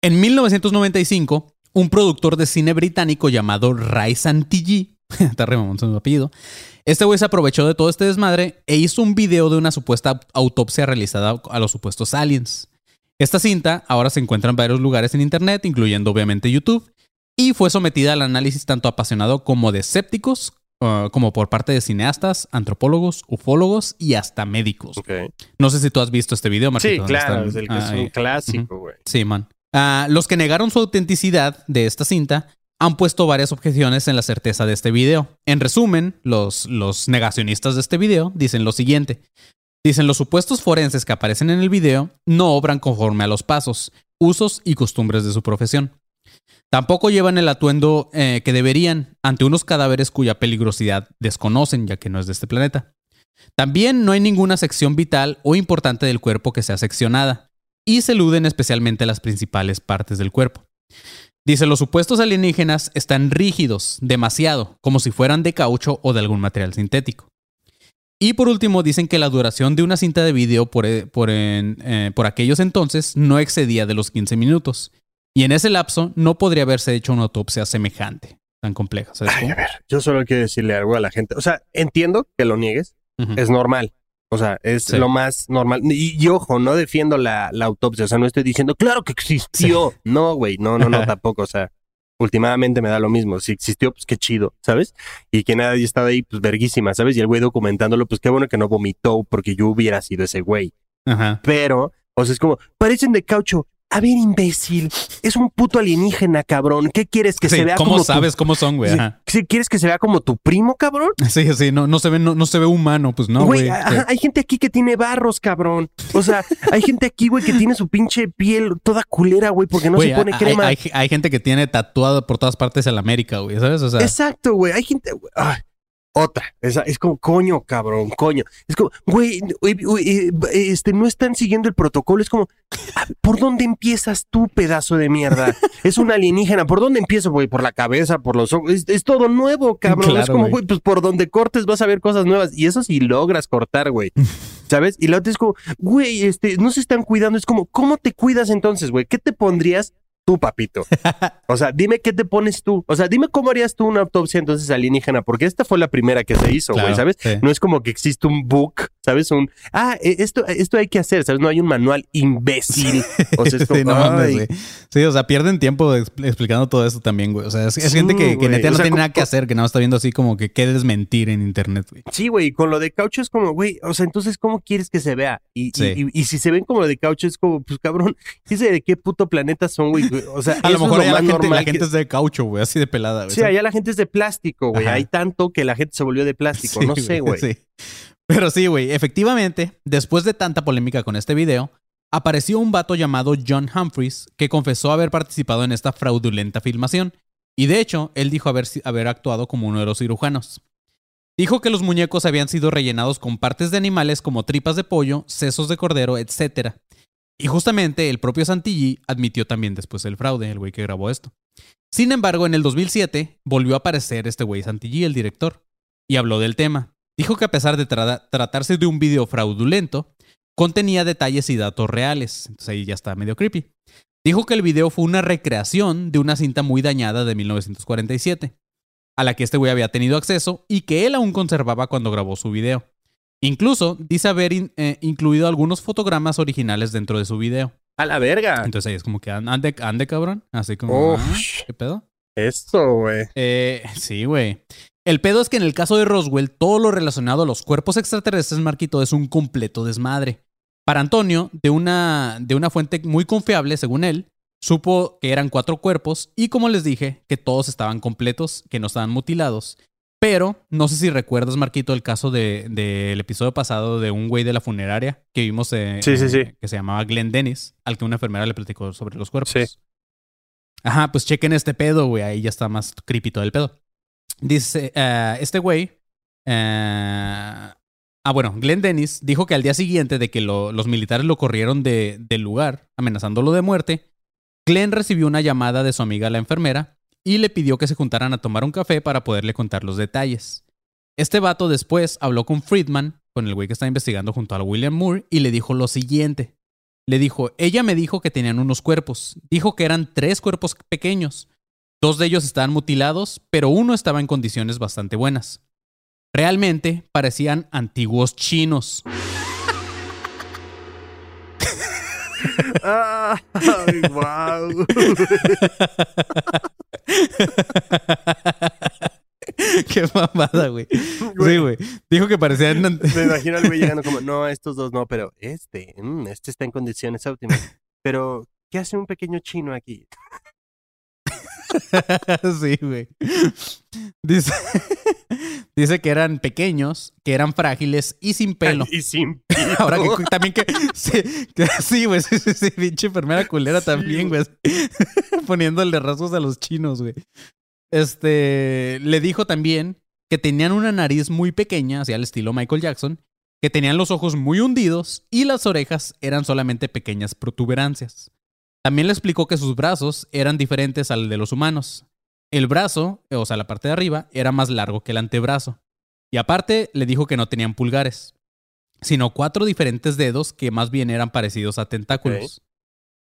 Speaker 1: En 1995, un productor de cine británico llamado Ray Santilli, está su apellido, este güey se aprovechó de todo este desmadre e hizo un video de una supuesta autopsia realizada a los supuestos aliens. Esta cinta ahora se encuentra en varios lugares en internet, incluyendo obviamente YouTube, y fue sometida al análisis tanto apasionado como de escépticos, uh, como por parte de cineastas, antropólogos, ufólogos y hasta médicos. No sé si tú has visto este video, Marquito.
Speaker 2: Sí, claro, es, el que
Speaker 1: ah,
Speaker 2: es un
Speaker 1: ahí.
Speaker 2: clásico, güey.
Speaker 1: Sí, man. Ah, los que negaron su autenticidad de esta cinta han puesto varias objeciones en la certeza de este video. En resumen, los, los negacionistas de este video dicen lo siguiente. Dicen los supuestos forenses que aparecen en el video no obran conforme a los pasos, usos y costumbres de su profesión. Tampoco llevan el atuendo eh, que deberían ante unos cadáveres cuya peligrosidad desconocen ya que no es de este planeta. También no hay ninguna sección vital o importante del cuerpo que sea seccionada y se eluden especialmente las principales partes del cuerpo. Dice, los supuestos alienígenas están rígidos, demasiado, como si fueran de caucho o de algún material sintético. Y por último, dicen que la duración de una cinta de video por, eh, eh, por aquellos entonces no excedía de los 15 minutos. Y en ese lapso no podría haberse hecho una autopsia semejante, tan compleja. ¿sabes
Speaker 2: Ay, a ver, yo solo quiero decirle algo a la gente. O sea, entiendo que lo niegues, es normal. O sea, es
Speaker 1: Sí.
Speaker 2: lo más normal. Y, y ojo, no defiendo la, la autopsia. O sea, no estoy diciendo, claro que existió. No, güey, no, no, no, tampoco. O sea, últimamente me da lo mismo. Si existió, pues qué chido, ¿sabes? Y que nadie estaba ahí, pues verguísima, ¿sabes? Y el güey documentándolo, pues qué bueno que no vomitó porque yo hubiera sido ese güey.
Speaker 1: Ajá.
Speaker 2: Pero, o sea, es como, parecen de caucho. A ver, imbécil, es un puto alienígena, cabrón. ¿Qué quieres que
Speaker 1: Sí,
Speaker 2: se vea
Speaker 1: ¿Cómo
Speaker 2: como tu-
Speaker 1: sabes cómo son, güey?
Speaker 2: Sí, ¿Quieres que se vea como tu primo, cabrón?
Speaker 1: Sí, sí, no, no se ve, no, no se ve humano, pues no,
Speaker 2: Güey, ajá, hay gente aquí que tiene barros, cabrón. O sea, hay gente aquí, güey, que tiene su pinche piel toda culera, güey, porque no
Speaker 1: Güey,
Speaker 2: se pone
Speaker 1: hay-
Speaker 2: crema.
Speaker 1: Hay, hay gente que tiene tatuado por todas partes el América, güey, ¿sabes? O sea,
Speaker 2: Exacto, güey. Hay gente. güey, otra. Esa, es como, coño, cabrón, coño. Es como, güey, este, no están siguiendo el protocolo. Es como, ah, ¿por dónde empiezas tú, pedazo de mierda? Es un alienígena. ¿Por dónde empiezo, güey? Por la cabeza, por los ojos. Es, es todo nuevo, cabrón. es como,
Speaker 1: güey.
Speaker 2: güey, pues por donde cortes vas a ver cosas nuevas. Y eso sí logras cortar, güey. ¿Sabes? Y la otra es como, güey, este, no se están cuidando. Es como, ¿cómo te cuidas entonces, güey? ¿Qué te pondrías tú, papito? O sea, dime qué te pones tú. O sea, dime cómo harías tú una autopsia entonces alienígena, porque esta fue la primera que se hizo, güey,
Speaker 1: Claro,
Speaker 2: ¿sabes?
Speaker 1: sí.
Speaker 2: No es como que existe un book, ¿sabes? Un, ah, eh, esto, esto hay que hacer, ¿sabes? No hay un manual imbécil. O sea, es como,
Speaker 1: Sí, no mames, güey. Sí, o sea, pierden tiempo expl- explicando todo esto también, güey. O sea, es, es
Speaker 2: Sí,
Speaker 1: gente que, que neta
Speaker 2: O
Speaker 1: no
Speaker 2: sea,
Speaker 1: tiene nada que hacer, que nada más está viendo así como que qué desmentir en internet, güey.
Speaker 2: Sí, güey, con lo de caucho es como, güey, o sea, entonces, ¿cómo quieres que se vea? Y, y- y, y si se ven como lo de caucho, es como, pues cabrón, ¿dice de qué puto planeta son, güey? O sea,
Speaker 1: A lo mejor allá la gente, la
Speaker 2: normal que-
Speaker 1: gente es de caucho, güey, así de pelada, güey.
Speaker 2: Sí, allá la gente es de plástico, güey. Hay tanto que la gente se volvió de plástico,
Speaker 1: Sí,
Speaker 2: no sé, güey.
Speaker 1: Sí. Pero sí, güey, efectivamente, después de tanta polémica con este video, apareció un vato llamado John Humphreys que confesó haber participado en esta fraudulenta filmación. Y de hecho, él dijo haber, haber actuado como uno de los cirujanos. Dijo que los muñecos habían sido rellenados con partes de animales como tripas de pollo, sesos de cordero, etc. Y justamente el propio Santilli admitió también después el fraude, el güey que grabó esto. Sin embargo, en el 2007 volvió a aparecer este güey Santilli, el director, y habló del tema. Dijo que a pesar de tra- tratarse de un video fraudulento, contenía detalles y datos reales. Entonces ahí ya está medio creepy. Dijo que el video fue una recreación de una cinta muy dañada de 1947, a la que este güey había tenido acceso y que él aún conservaba cuando grabó su video. Incluso dice haber in- eh, incluido algunos fotogramas originales dentro de su video.
Speaker 2: A la verga.
Speaker 1: Entonces ahí es como que ande, ande cabrón. Así como. "Ah, ¿qué pedo?
Speaker 2: Esto, güey.
Speaker 1: Eh, sí, güey. El pedo es que en el caso de Roswell, todo lo relacionado a los cuerpos extraterrestres, Marquito, es un completo desmadre. Para Antonio, de una, de una fuente muy confiable, según él, supo que eran cuatro cuerpos y, como les dije, que todos estaban completos, que no estaban mutilados. Pero no sé si recuerdas, Marquito, el caso del de, del episodio pasado de un güey de la funeraria que vimos, eh,
Speaker 2: Sí, sí, sí.
Speaker 1: que se llamaba Glenn Dennis, al que una enfermera le platicó sobre los cuerpos.
Speaker 2: Sí.
Speaker 1: Ajá, pues chequen este pedo, güey. Ahí ya está más creepy todo el pedo. Dice, eh, este güey. eh, ah, bueno, Glenn Dennis dijo que al día siguiente de que lo- los militares lo corrieron de- del lugar, amenazándolo de muerte, Glenn recibió una llamada de su amiga la enfermera y le pidió que se juntaran a tomar un café para poderle contar los detalles. Este vato después habló con Friedman, con el güey que está investigando junto a William Moore, y le dijo lo siguiente. Le dijo, ella me dijo que tenían unos cuerpos. Dijo que eran tres cuerpos pequeños. Dos de ellos estaban mutilados, pero uno estaba en condiciones bastante buenas. Realmente parecían antiguos chinos.
Speaker 2: Ay, wow.
Speaker 1: Qué mamada, güey. Sí, güey. Dijo que parecían...
Speaker 2: Me imagino al güey llegando como, no, estos dos no, pero este, mm, este está en condiciones óptimas. Pero, ¿qué hace un pequeño chino aquí?
Speaker 1: sí, güey. Dice, dice que eran pequeños, que eran frágiles y sin pelo.
Speaker 2: Y sin pito.
Speaker 1: Ahora que también que sí, que- sí, güey, sí, sí, sí, pinche enfermera culera también, güey. Poniéndole rasgos a los chinos, güey. Este, le dijo también que tenían una nariz muy pequeña, hacia el estilo Michael Jackson, que tenían los ojos muy hundidos y las orejas eran solamente pequeñas protuberancias. También le explicó que sus brazos eran diferentes al de los humanos. El brazo, o sea, la parte de arriba, era más largo que el antebrazo. Y aparte, le dijo que no tenían pulgares sino cuatro diferentes dedos que más bien eran parecidos a tentáculos.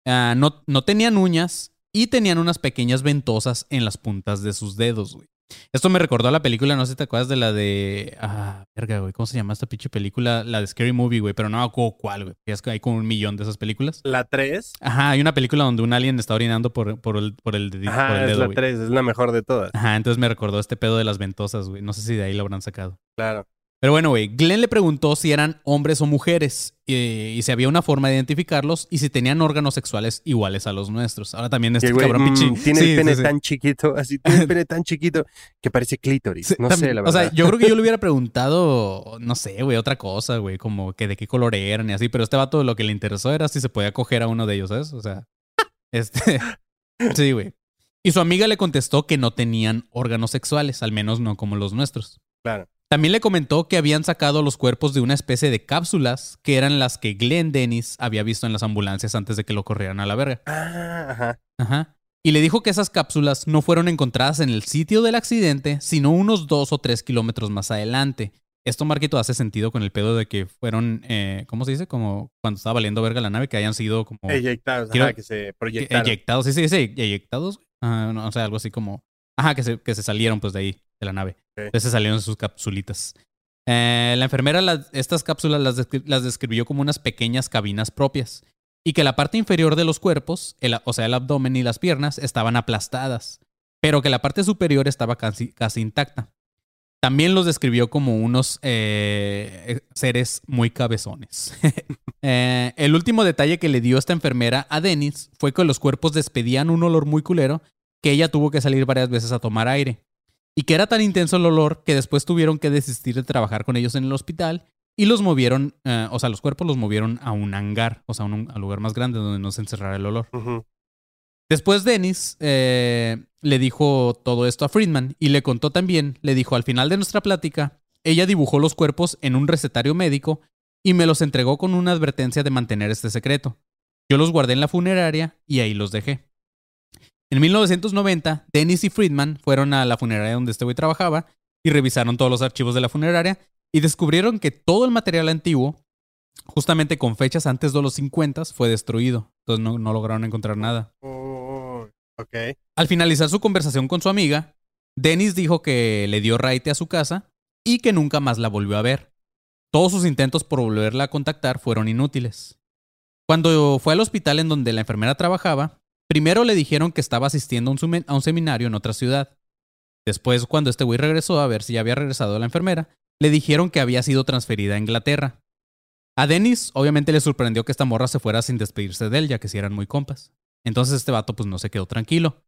Speaker 1: Ah, no, no tenían uñas y tenían unas pequeñas ventosas en las puntas de sus dedos, güey. Esto me recordó a la película, no sé si te acuerdas de la de. Ah, verga, güey. ¿Cómo se llama esta pinche película? La de Scary Movie, güey. Pero no me acuerdo cuál, güey. Es que hay como un millón de esas películas.
Speaker 2: La 3.
Speaker 1: Ajá, hay una película donde un alien está orinando por, por el, por el, dedi- por
Speaker 2: Ajá,
Speaker 1: el
Speaker 2: es
Speaker 1: dedo,
Speaker 2: la
Speaker 1: güey.
Speaker 2: 3, es la mejor de todas.
Speaker 1: Ajá, entonces me recordó este pedo de las ventosas, güey. No sé si de ahí lo habrán sacado.
Speaker 2: Claro.
Speaker 1: Pero bueno, güey, Glenn le preguntó si eran hombres o mujeres eh, y si había una forma de identificarlos y si tenían órganos sexuales iguales a los nuestros. Ahora también este
Speaker 2: güey,
Speaker 1: cabrón
Speaker 2: mm,
Speaker 1: pinche-
Speaker 2: tiene
Speaker 1: Sí,
Speaker 2: el pene
Speaker 1: sí, sí.
Speaker 2: tan chiquito, así tiene el pene tan chiquito que parece clítoris. No sé, la
Speaker 1: O
Speaker 2: verdad.
Speaker 1: sea, yo creo que yo le hubiera preguntado, no sé, güey, otra cosa, güey, como que de qué color eran y así, pero este vato lo que le interesó era si se podía coger a uno de ellos, ¿sabes? O sea, este. Sí, güey. Y su amiga le contestó que no tenían órganos sexuales, al menos no como los nuestros.
Speaker 2: Claro.
Speaker 1: También le comentó que habían sacado los cuerpos de una especie de cápsulas que eran las que Glenn Dennis había visto en las ambulancias antes de que lo corrieran a la verga.
Speaker 2: Ah, ajá.
Speaker 1: Ajá. Y le dijo que esas cápsulas no fueron encontradas en el sitio del accidente, sino unos dos o tres kilómetros más adelante. Esto, Marquito, hace sentido con el pedo de que fueron, eh, ¿cómo se dice? Como cuando estaba valiendo verga la nave, que hayan sido como
Speaker 2: Eyectados,
Speaker 1: Quiero-
Speaker 2: ajá, que se proyectaron.
Speaker 1: eyectados. Sí, sí, sí, eyectados. Ah, no, o sea, algo así como... Ajá, que se, que se salieron pues de ahí, de la nave.
Speaker 2: Ok.
Speaker 1: Entonces salieron sus capsulitas. Eh, la enfermera estas cápsulas las, descri- las describió como unas pequeñas cabinas propias y que la parte inferior de los cuerpos, el- o sea, el abdomen y las piernas, estaban aplastadas, pero que la parte superior estaba casi, casi intacta. También los describió como unos eh, seres muy cabezones. Eh, el último detalle que le dio esta enfermera a Dennis fue que los cuerpos despedían un olor muy culero que ella tuvo que salir varias veces a tomar aire. Y que era tan intenso el olor que después tuvieron que desistir de trabajar con ellos en el hospital y los movieron, eh, o sea, los cuerpos los movieron a un hangar, o sea, a un, lugar más grande donde no se encerrara el olor. Después Dennis eh, le dijo todo esto a Friedman y le contó también, le dijo al final de nuestra plática, ella dibujó los cuerpos en un recetario médico y me los entregó con una advertencia de mantener este secreto. Yo los guardé en la funeraria y ahí los dejé. En 1990, Dennis y Friedman fueron a la funeraria donde este güey trabajaba y revisaron todos los archivos de la funeraria y descubrieron que todo el material antiguo, justamente con fechas antes de los 50, fue destruido. Entonces no, no lograron encontrar nada.
Speaker 2: Oh, ok.
Speaker 1: Al finalizar su conversación con su amiga, Dennis dijo que le dio raite a su casa y que nunca más la volvió a ver. Todos sus intentos por volverla a contactar fueron inútiles. Cuando fue al hospital en donde la enfermera trabajaba, primero le dijeron que estaba asistiendo a un, a seminario en otra ciudad. Después, cuando este güey regresó a ver si ya había regresado la enfermera, le dijeron que había sido transferida a Inglaterra. A Dennis, obviamente, le sorprendió que esta morra se fuera sin despedirse de él, ya que si eran muy compas. Entonces este vato pues no se quedó tranquilo.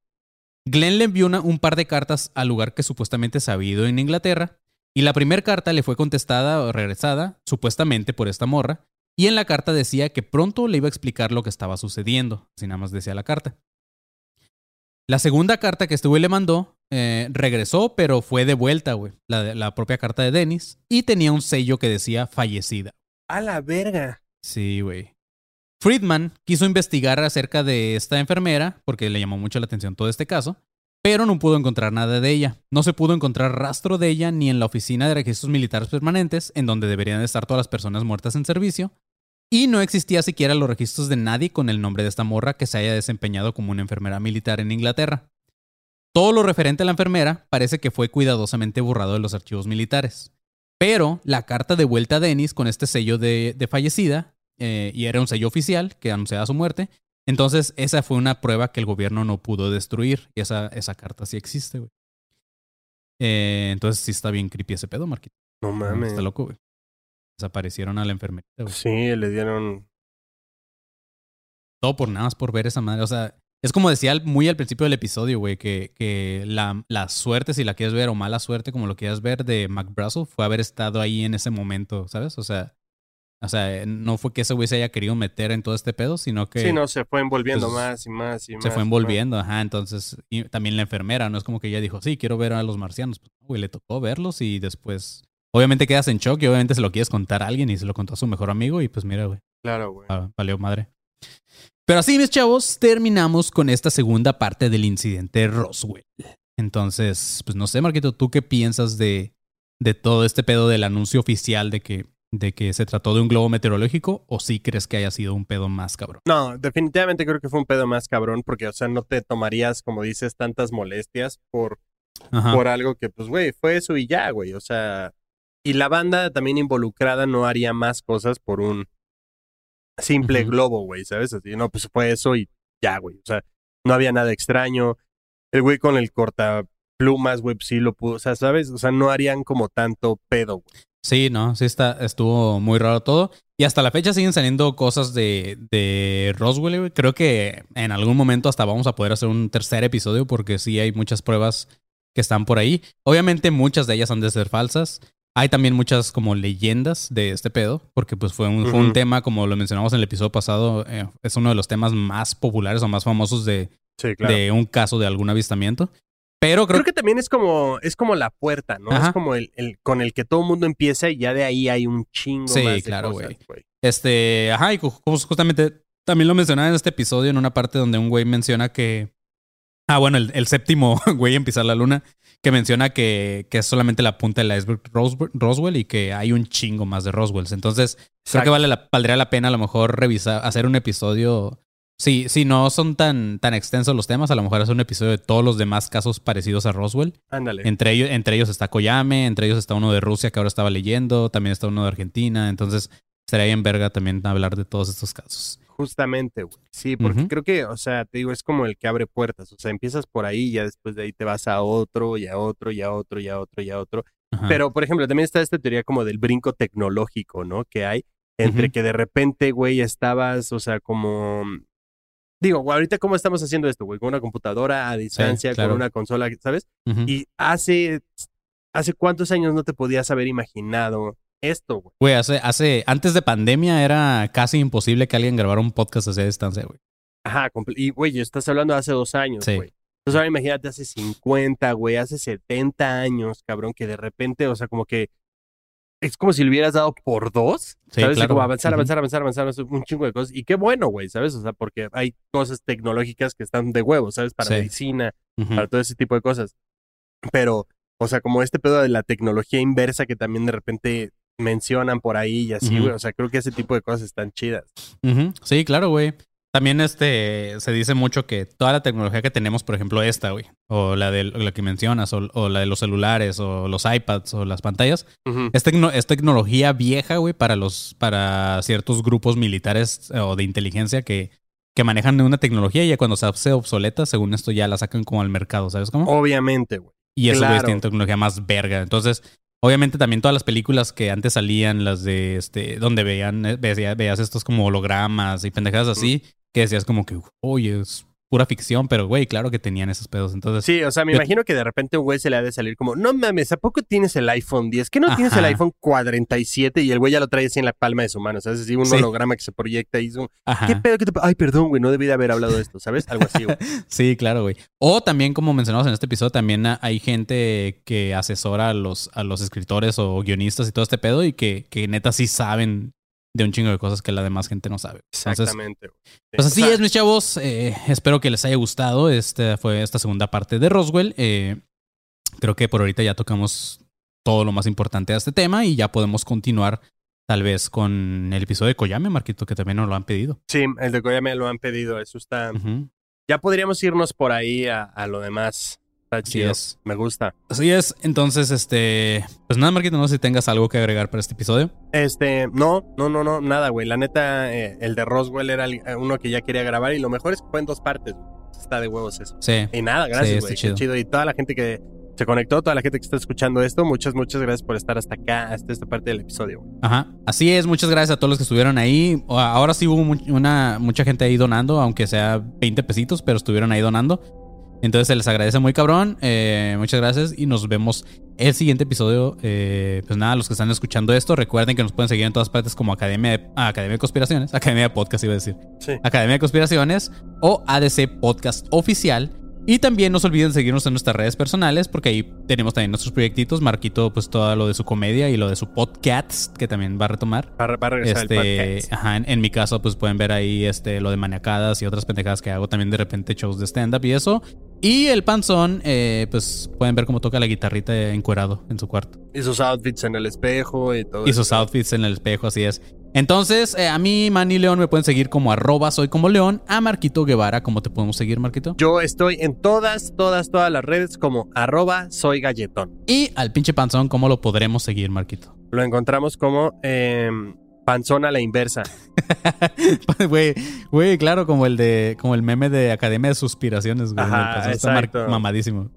Speaker 1: Glenn le envió una- un par de cartas al lugar que supuestamente se había ido en Inglaterra, y la primera carta le fue contestada o regresada, supuestamente por esta morra, y en la carta decía que pronto le iba a explicar lo que estaba sucediendo, así nada más decía la carta. La segunda carta que este güey le mandó eh, regresó, pero fue de vuelta, güey, la, la propia carta de Dennis, y tenía un sello que decía fallecida.
Speaker 2: A la verga.
Speaker 1: Sí, güey. Friedman quiso investigar acerca de esta enfermera porque le llamó mucho la atención todo este caso, pero no pudo encontrar nada de ella. No se pudo encontrar rastro de ella ni en la oficina de registros militares permanentes, en donde deberían de estar todas las personas muertas en servicio, y no existía siquiera los registros de nadie con el nombre de esta morra que se haya desempeñado como una enfermera militar en Inglaterra. Todo lo referente a la enfermera parece que fue cuidadosamente borrado de los archivos militares. Pero la carta de vuelta a Dennis con este sello de, de fallecida, eh, y era un sello oficial que anunciaba su muerte, entonces esa fue una prueba que el gobierno no pudo destruir, y esa, esa carta sí existe, güey. Eh, entonces sí está bien creepy ese pedo, Marquito.
Speaker 2: No mames.
Speaker 1: Está loco, güey. Desaparecieron a la enfermerita, güey.
Speaker 2: Sí, le dieron.
Speaker 1: Todo por nada más por ver esa madre. O sea, es como decía muy al principio del episodio, güey, que, que la, la suerte, si la quieres ver, o mala suerte, como lo quieras ver, de McBrussell, fue haber estado ahí en ese momento, ¿sabes? O sea, o sea, no fue que ese güey se haya querido meter en todo este pedo, sino que
Speaker 2: Sí, no, se fue envolviendo
Speaker 1: pues,
Speaker 2: más y más y más.
Speaker 1: se fue envolviendo, ajá. Entonces, y también la enfermera, no es como que ella dijo, sí, quiero ver a los marcianos. Pues, güey, le tocó verlos y después, obviamente quedas en shock y obviamente se lo quieres contar a alguien y se lo contó a su mejor amigo y pues mira, güey.
Speaker 2: Claro, güey.
Speaker 1: Ah, valió madre. Pero así, mis chavos, terminamos con esta segunda parte del incidente Roswell. Entonces, pues no sé, Marquito, ¿tú qué piensas de, de todo este pedo del anuncio oficial de que, de que se trató de un globo meteorológico? ¿O sí crees que haya sido un pedo más cabrón?
Speaker 2: No, definitivamente creo que fue un pedo más cabrón porque, o sea, no te tomarías, como dices, tantas molestias por,
Speaker 1: Ajá.
Speaker 2: por algo que, pues, güey, fue eso y ya, güey. O sea, y la banda también involucrada no haría más cosas por un simple globo, güey, ¿sabes? Así, no, pues fue eso y ya, güey. O sea, no había nada extraño. El güey con el cortaplumas, güey, pues, sí lo pudo, o sea, ¿sabes? O sea, no harían como tanto pedo, güey.
Speaker 1: Sí, no, sí está, estuvo muy raro todo. Y hasta la fecha siguen saliendo cosas de, de Roswell, güey. Creo que en algún momento hasta vamos a poder hacer un tercer episodio porque sí hay muchas pruebas que están por ahí. Obviamente muchas de ellas han de ser falsas. Hay también muchas como leyendas de este pedo, porque pues fue un, fue un
Speaker 2: Ujú.
Speaker 1: tema, como lo mencionamos en el episodio pasado, eh, es uno de los temas más populares o más famosos de,
Speaker 2: Sí, claro.
Speaker 1: de un caso de algún avistamiento. Pero creo,
Speaker 2: Creo que también es como, es como la puerta, ¿no?
Speaker 1: Ajá.
Speaker 2: Es como el, el con el que todo el mundo empieza y ya de ahí hay un chingo
Speaker 1: Sí,
Speaker 2: más de
Speaker 1: claro, güey. Este, ajá, y ju- justamente también lo mencionaba en este episodio, en una parte donde un güey menciona que. Ah, bueno, el, el séptimo güey en pisar la luna, que menciona que, que es solamente la punta del iceberg Roswell, Roswell y que hay un chingo más de Roswells. Entonces, creo que vale la, valdría la pena a lo mejor revisar, hacer un episodio. Si, si no son tan, tan extensos los temas, a lo mejor hacer un episodio de todos los demás casos parecidos a Roswell.
Speaker 2: Ándale.
Speaker 1: Entre ellos, entre ellos está Koyame, entre ellos está uno de Rusia que ahora estaba leyendo, también está uno de Argentina. Entonces, estaría bien verga también hablar de todos estos casos.
Speaker 2: Justamente, güey. Sí, porque creo que, o sea, te digo, es como el que abre puertas. O sea, empiezas por ahí y ya después de ahí te vas a otro, y a otro, y a otro, y a otro, y a otro.
Speaker 1: Ajá.
Speaker 2: Pero, por ejemplo, también está esta teoría como del brinco tecnológico, ¿no? Que hay entre que de repente, güey, estabas, o sea, como... Digo, güey, ahorita cómo estamos haciendo esto, güey, con una computadora a distancia,
Speaker 1: claro.
Speaker 2: con una consola, ¿sabes? Y hace, hace cuántos años no te podías haber imaginado esto, güey.
Speaker 1: Güey, hace, hace, antes de pandemia era casi imposible que alguien grabara un podcast así a distancia, güey.
Speaker 2: Ajá, y güey, estás hablando de hace dos años,
Speaker 1: Sí.
Speaker 2: güey. Entonces ahora imagínate hace 50, güey, hace 70 años, cabrón, que de repente, o sea, como que es como si le hubieras dado por dos,
Speaker 1: Sí,
Speaker 2: ¿sabes?
Speaker 1: Claro.
Speaker 2: Como avanzar, avanzar, avanzar, avanzar, avanzar, un chingo de cosas. Y qué bueno, güey, ¿sabes? O sea, porque hay cosas tecnológicas que están de huevo, ¿sabes? Para
Speaker 1: Sí.
Speaker 2: medicina, para todo ese tipo de cosas. Pero, o sea, como este pedo de la tecnología inversa que también de repente mencionan por ahí y así, güey. O sea, creo que ese tipo de cosas están chidas.
Speaker 1: Sí, claro, güey. También este se dice mucho que toda la tecnología que tenemos, por ejemplo, esta, güey, o la de la que mencionas, o, o la de los celulares, o los iPads, o las pantallas, es, tecno- es tecnología vieja, güey, para los, para ciertos grupos militares eh, o de inteligencia que, que manejan una tecnología y ya cuando se hace obsoleta, según esto, ya la sacan como al mercado, ¿sabes cómo?
Speaker 2: Obviamente, güey.
Speaker 1: Y güeyes
Speaker 2: Claro.
Speaker 1: tienen tecnología más verga. Entonces, obviamente también todas las películas que antes salían, las de este, donde veían, eh, veías, veías estos como hologramas y pendejadas así, que decías como que, oye, es pura ficción, pero güey, claro que tenían esos pedos. Entonces,
Speaker 2: Sí, o sea, me
Speaker 1: Yo-
Speaker 2: imagino que de repente un güey se le ha de salir como, no mames, ¿a poco tienes el iPhone 10? ¿Qué no tienes el iPhone 47? Y el güey ya lo trae así en la palma de su mano, ¿sabes? Así un
Speaker 1: Sí.
Speaker 2: holograma que se proyecta y es un. ¿qué pedo? ¿Qué te Ay, perdón, güey, no debí de haber hablado de esto, ¿sabes? Algo así, güey.
Speaker 1: Sí, claro, güey. O también, como mencionamos en este episodio, también ha- hay gente que asesora a los, a los escritores o guionistas y todo este pedo y que, que neta sí saben de un chingo de cosas que la demás gente no sabe. Entonces,
Speaker 2: Exactamente. Sí,
Speaker 1: Pues
Speaker 2: o
Speaker 1: así
Speaker 2: sea,
Speaker 1: es, mis chavos. Eh, espero que les haya gustado. Esta fue esta segunda parte de Roswell. Eh, creo que por ahorita ya tocamos todo lo más importante de este tema y ya podemos continuar tal vez con el episodio de Koyame, Marquito, que también nos lo han pedido.
Speaker 2: Sí, el de Koya me lo han pedido, eso está... Ya podríamos irnos por ahí a, a lo demás. Está
Speaker 1: Así
Speaker 2: chido.
Speaker 1: es.
Speaker 2: Me gusta.
Speaker 1: Así es. Entonces, este. Pues nada, Marquito, no sé si tengas algo que agregar para este episodio.
Speaker 2: Este, no, no, no, no, nada, güey. La neta, eh, el de Roswell era eh, uno que ya quería grabar y lo mejor es que fue en dos partes. Está de huevos eso.
Speaker 1: Sí.
Speaker 2: Y nada,
Speaker 1: Sí,
Speaker 2: gracias,
Speaker 1: está
Speaker 2: güey.
Speaker 1: chido.
Speaker 2: Qué chido. Y toda la gente que se conectó, toda la gente que está escuchando esto, muchas, muchas gracias por estar hasta acá, hasta esta parte del episodio.
Speaker 1: Ajá, así es, muchas gracias a todos los que estuvieron ahí. Ahora sí hubo una, mucha gente ahí donando, aunque sea 20 pesitos, pero estuvieron ahí donando. Entonces se les agradece muy cabrón. eh, muchas gracias y nos vemos el siguiente episodio. Eh, pues nada, los que están escuchando esto, recuerden que nos pueden seguir en todas partes como Academia de, ah, Academia de Conspiraciones, Academia de Podcast iba a decir.
Speaker 2: Sí.
Speaker 1: Academia de Conspiraciones o ADC Podcast Oficial. Y también no se olviden seguirnos en nuestras redes personales porque ahí tenemos también nuestros proyectitos. Marquito, pues todo lo de su comedia y lo de su podcast que también va a retomar.
Speaker 2: Va, a- va a regresar el
Speaker 1: Este,
Speaker 2: podcast.
Speaker 1: ajá, en, en mi caso, pues pueden ver ahí este, lo de maniacadas y otras pendejadas que hago también de repente shows de stand-up y eso. Y el panzón, eh, pues pueden ver cómo toca la guitarrita encuerado en su cuarto.
Speaker 2: Y sus outfits en el espejo y todo
Speaker 1: Y
Speaker 2: eso.
Speaker 1: sus outfits en el espejo, así es. Entonces, eh, a mí, Manny León, me pueden seguir como arroba soy como León. A Marquito Guevara, ¿cómo te podemos seguir, Marquito?
Speaker 2: Yo estoy en todas, todas, todas las redes como arroba soy galletón.
Speaker 1: Y al pinche panzón, ¿cómo lo podremos seguir, Marquito?
Speaker 2: Lo encontramos como em, panzón a la inversa.
Speaker 1: Güey, güey, claro, como el de, como el meme de Academia de Suspiraciones, güey.
Speaker 2: Ajá,
Speaker 1: está mamadísimo.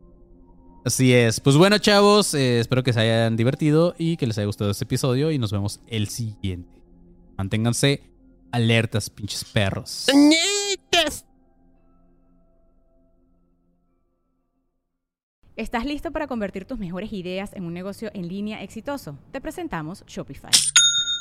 Speaker 1: Así es. Pues bueno, chavos, eh, espero que se hayan divertido y que les haya gustado este episodio y nos vemos el siguiente. Manténganse alertas, pinches perros.
Speaker 6: ¿Estás listo para convertir tus mejores ideas en un negocio en línea exitoso? Te presentamos Shopify.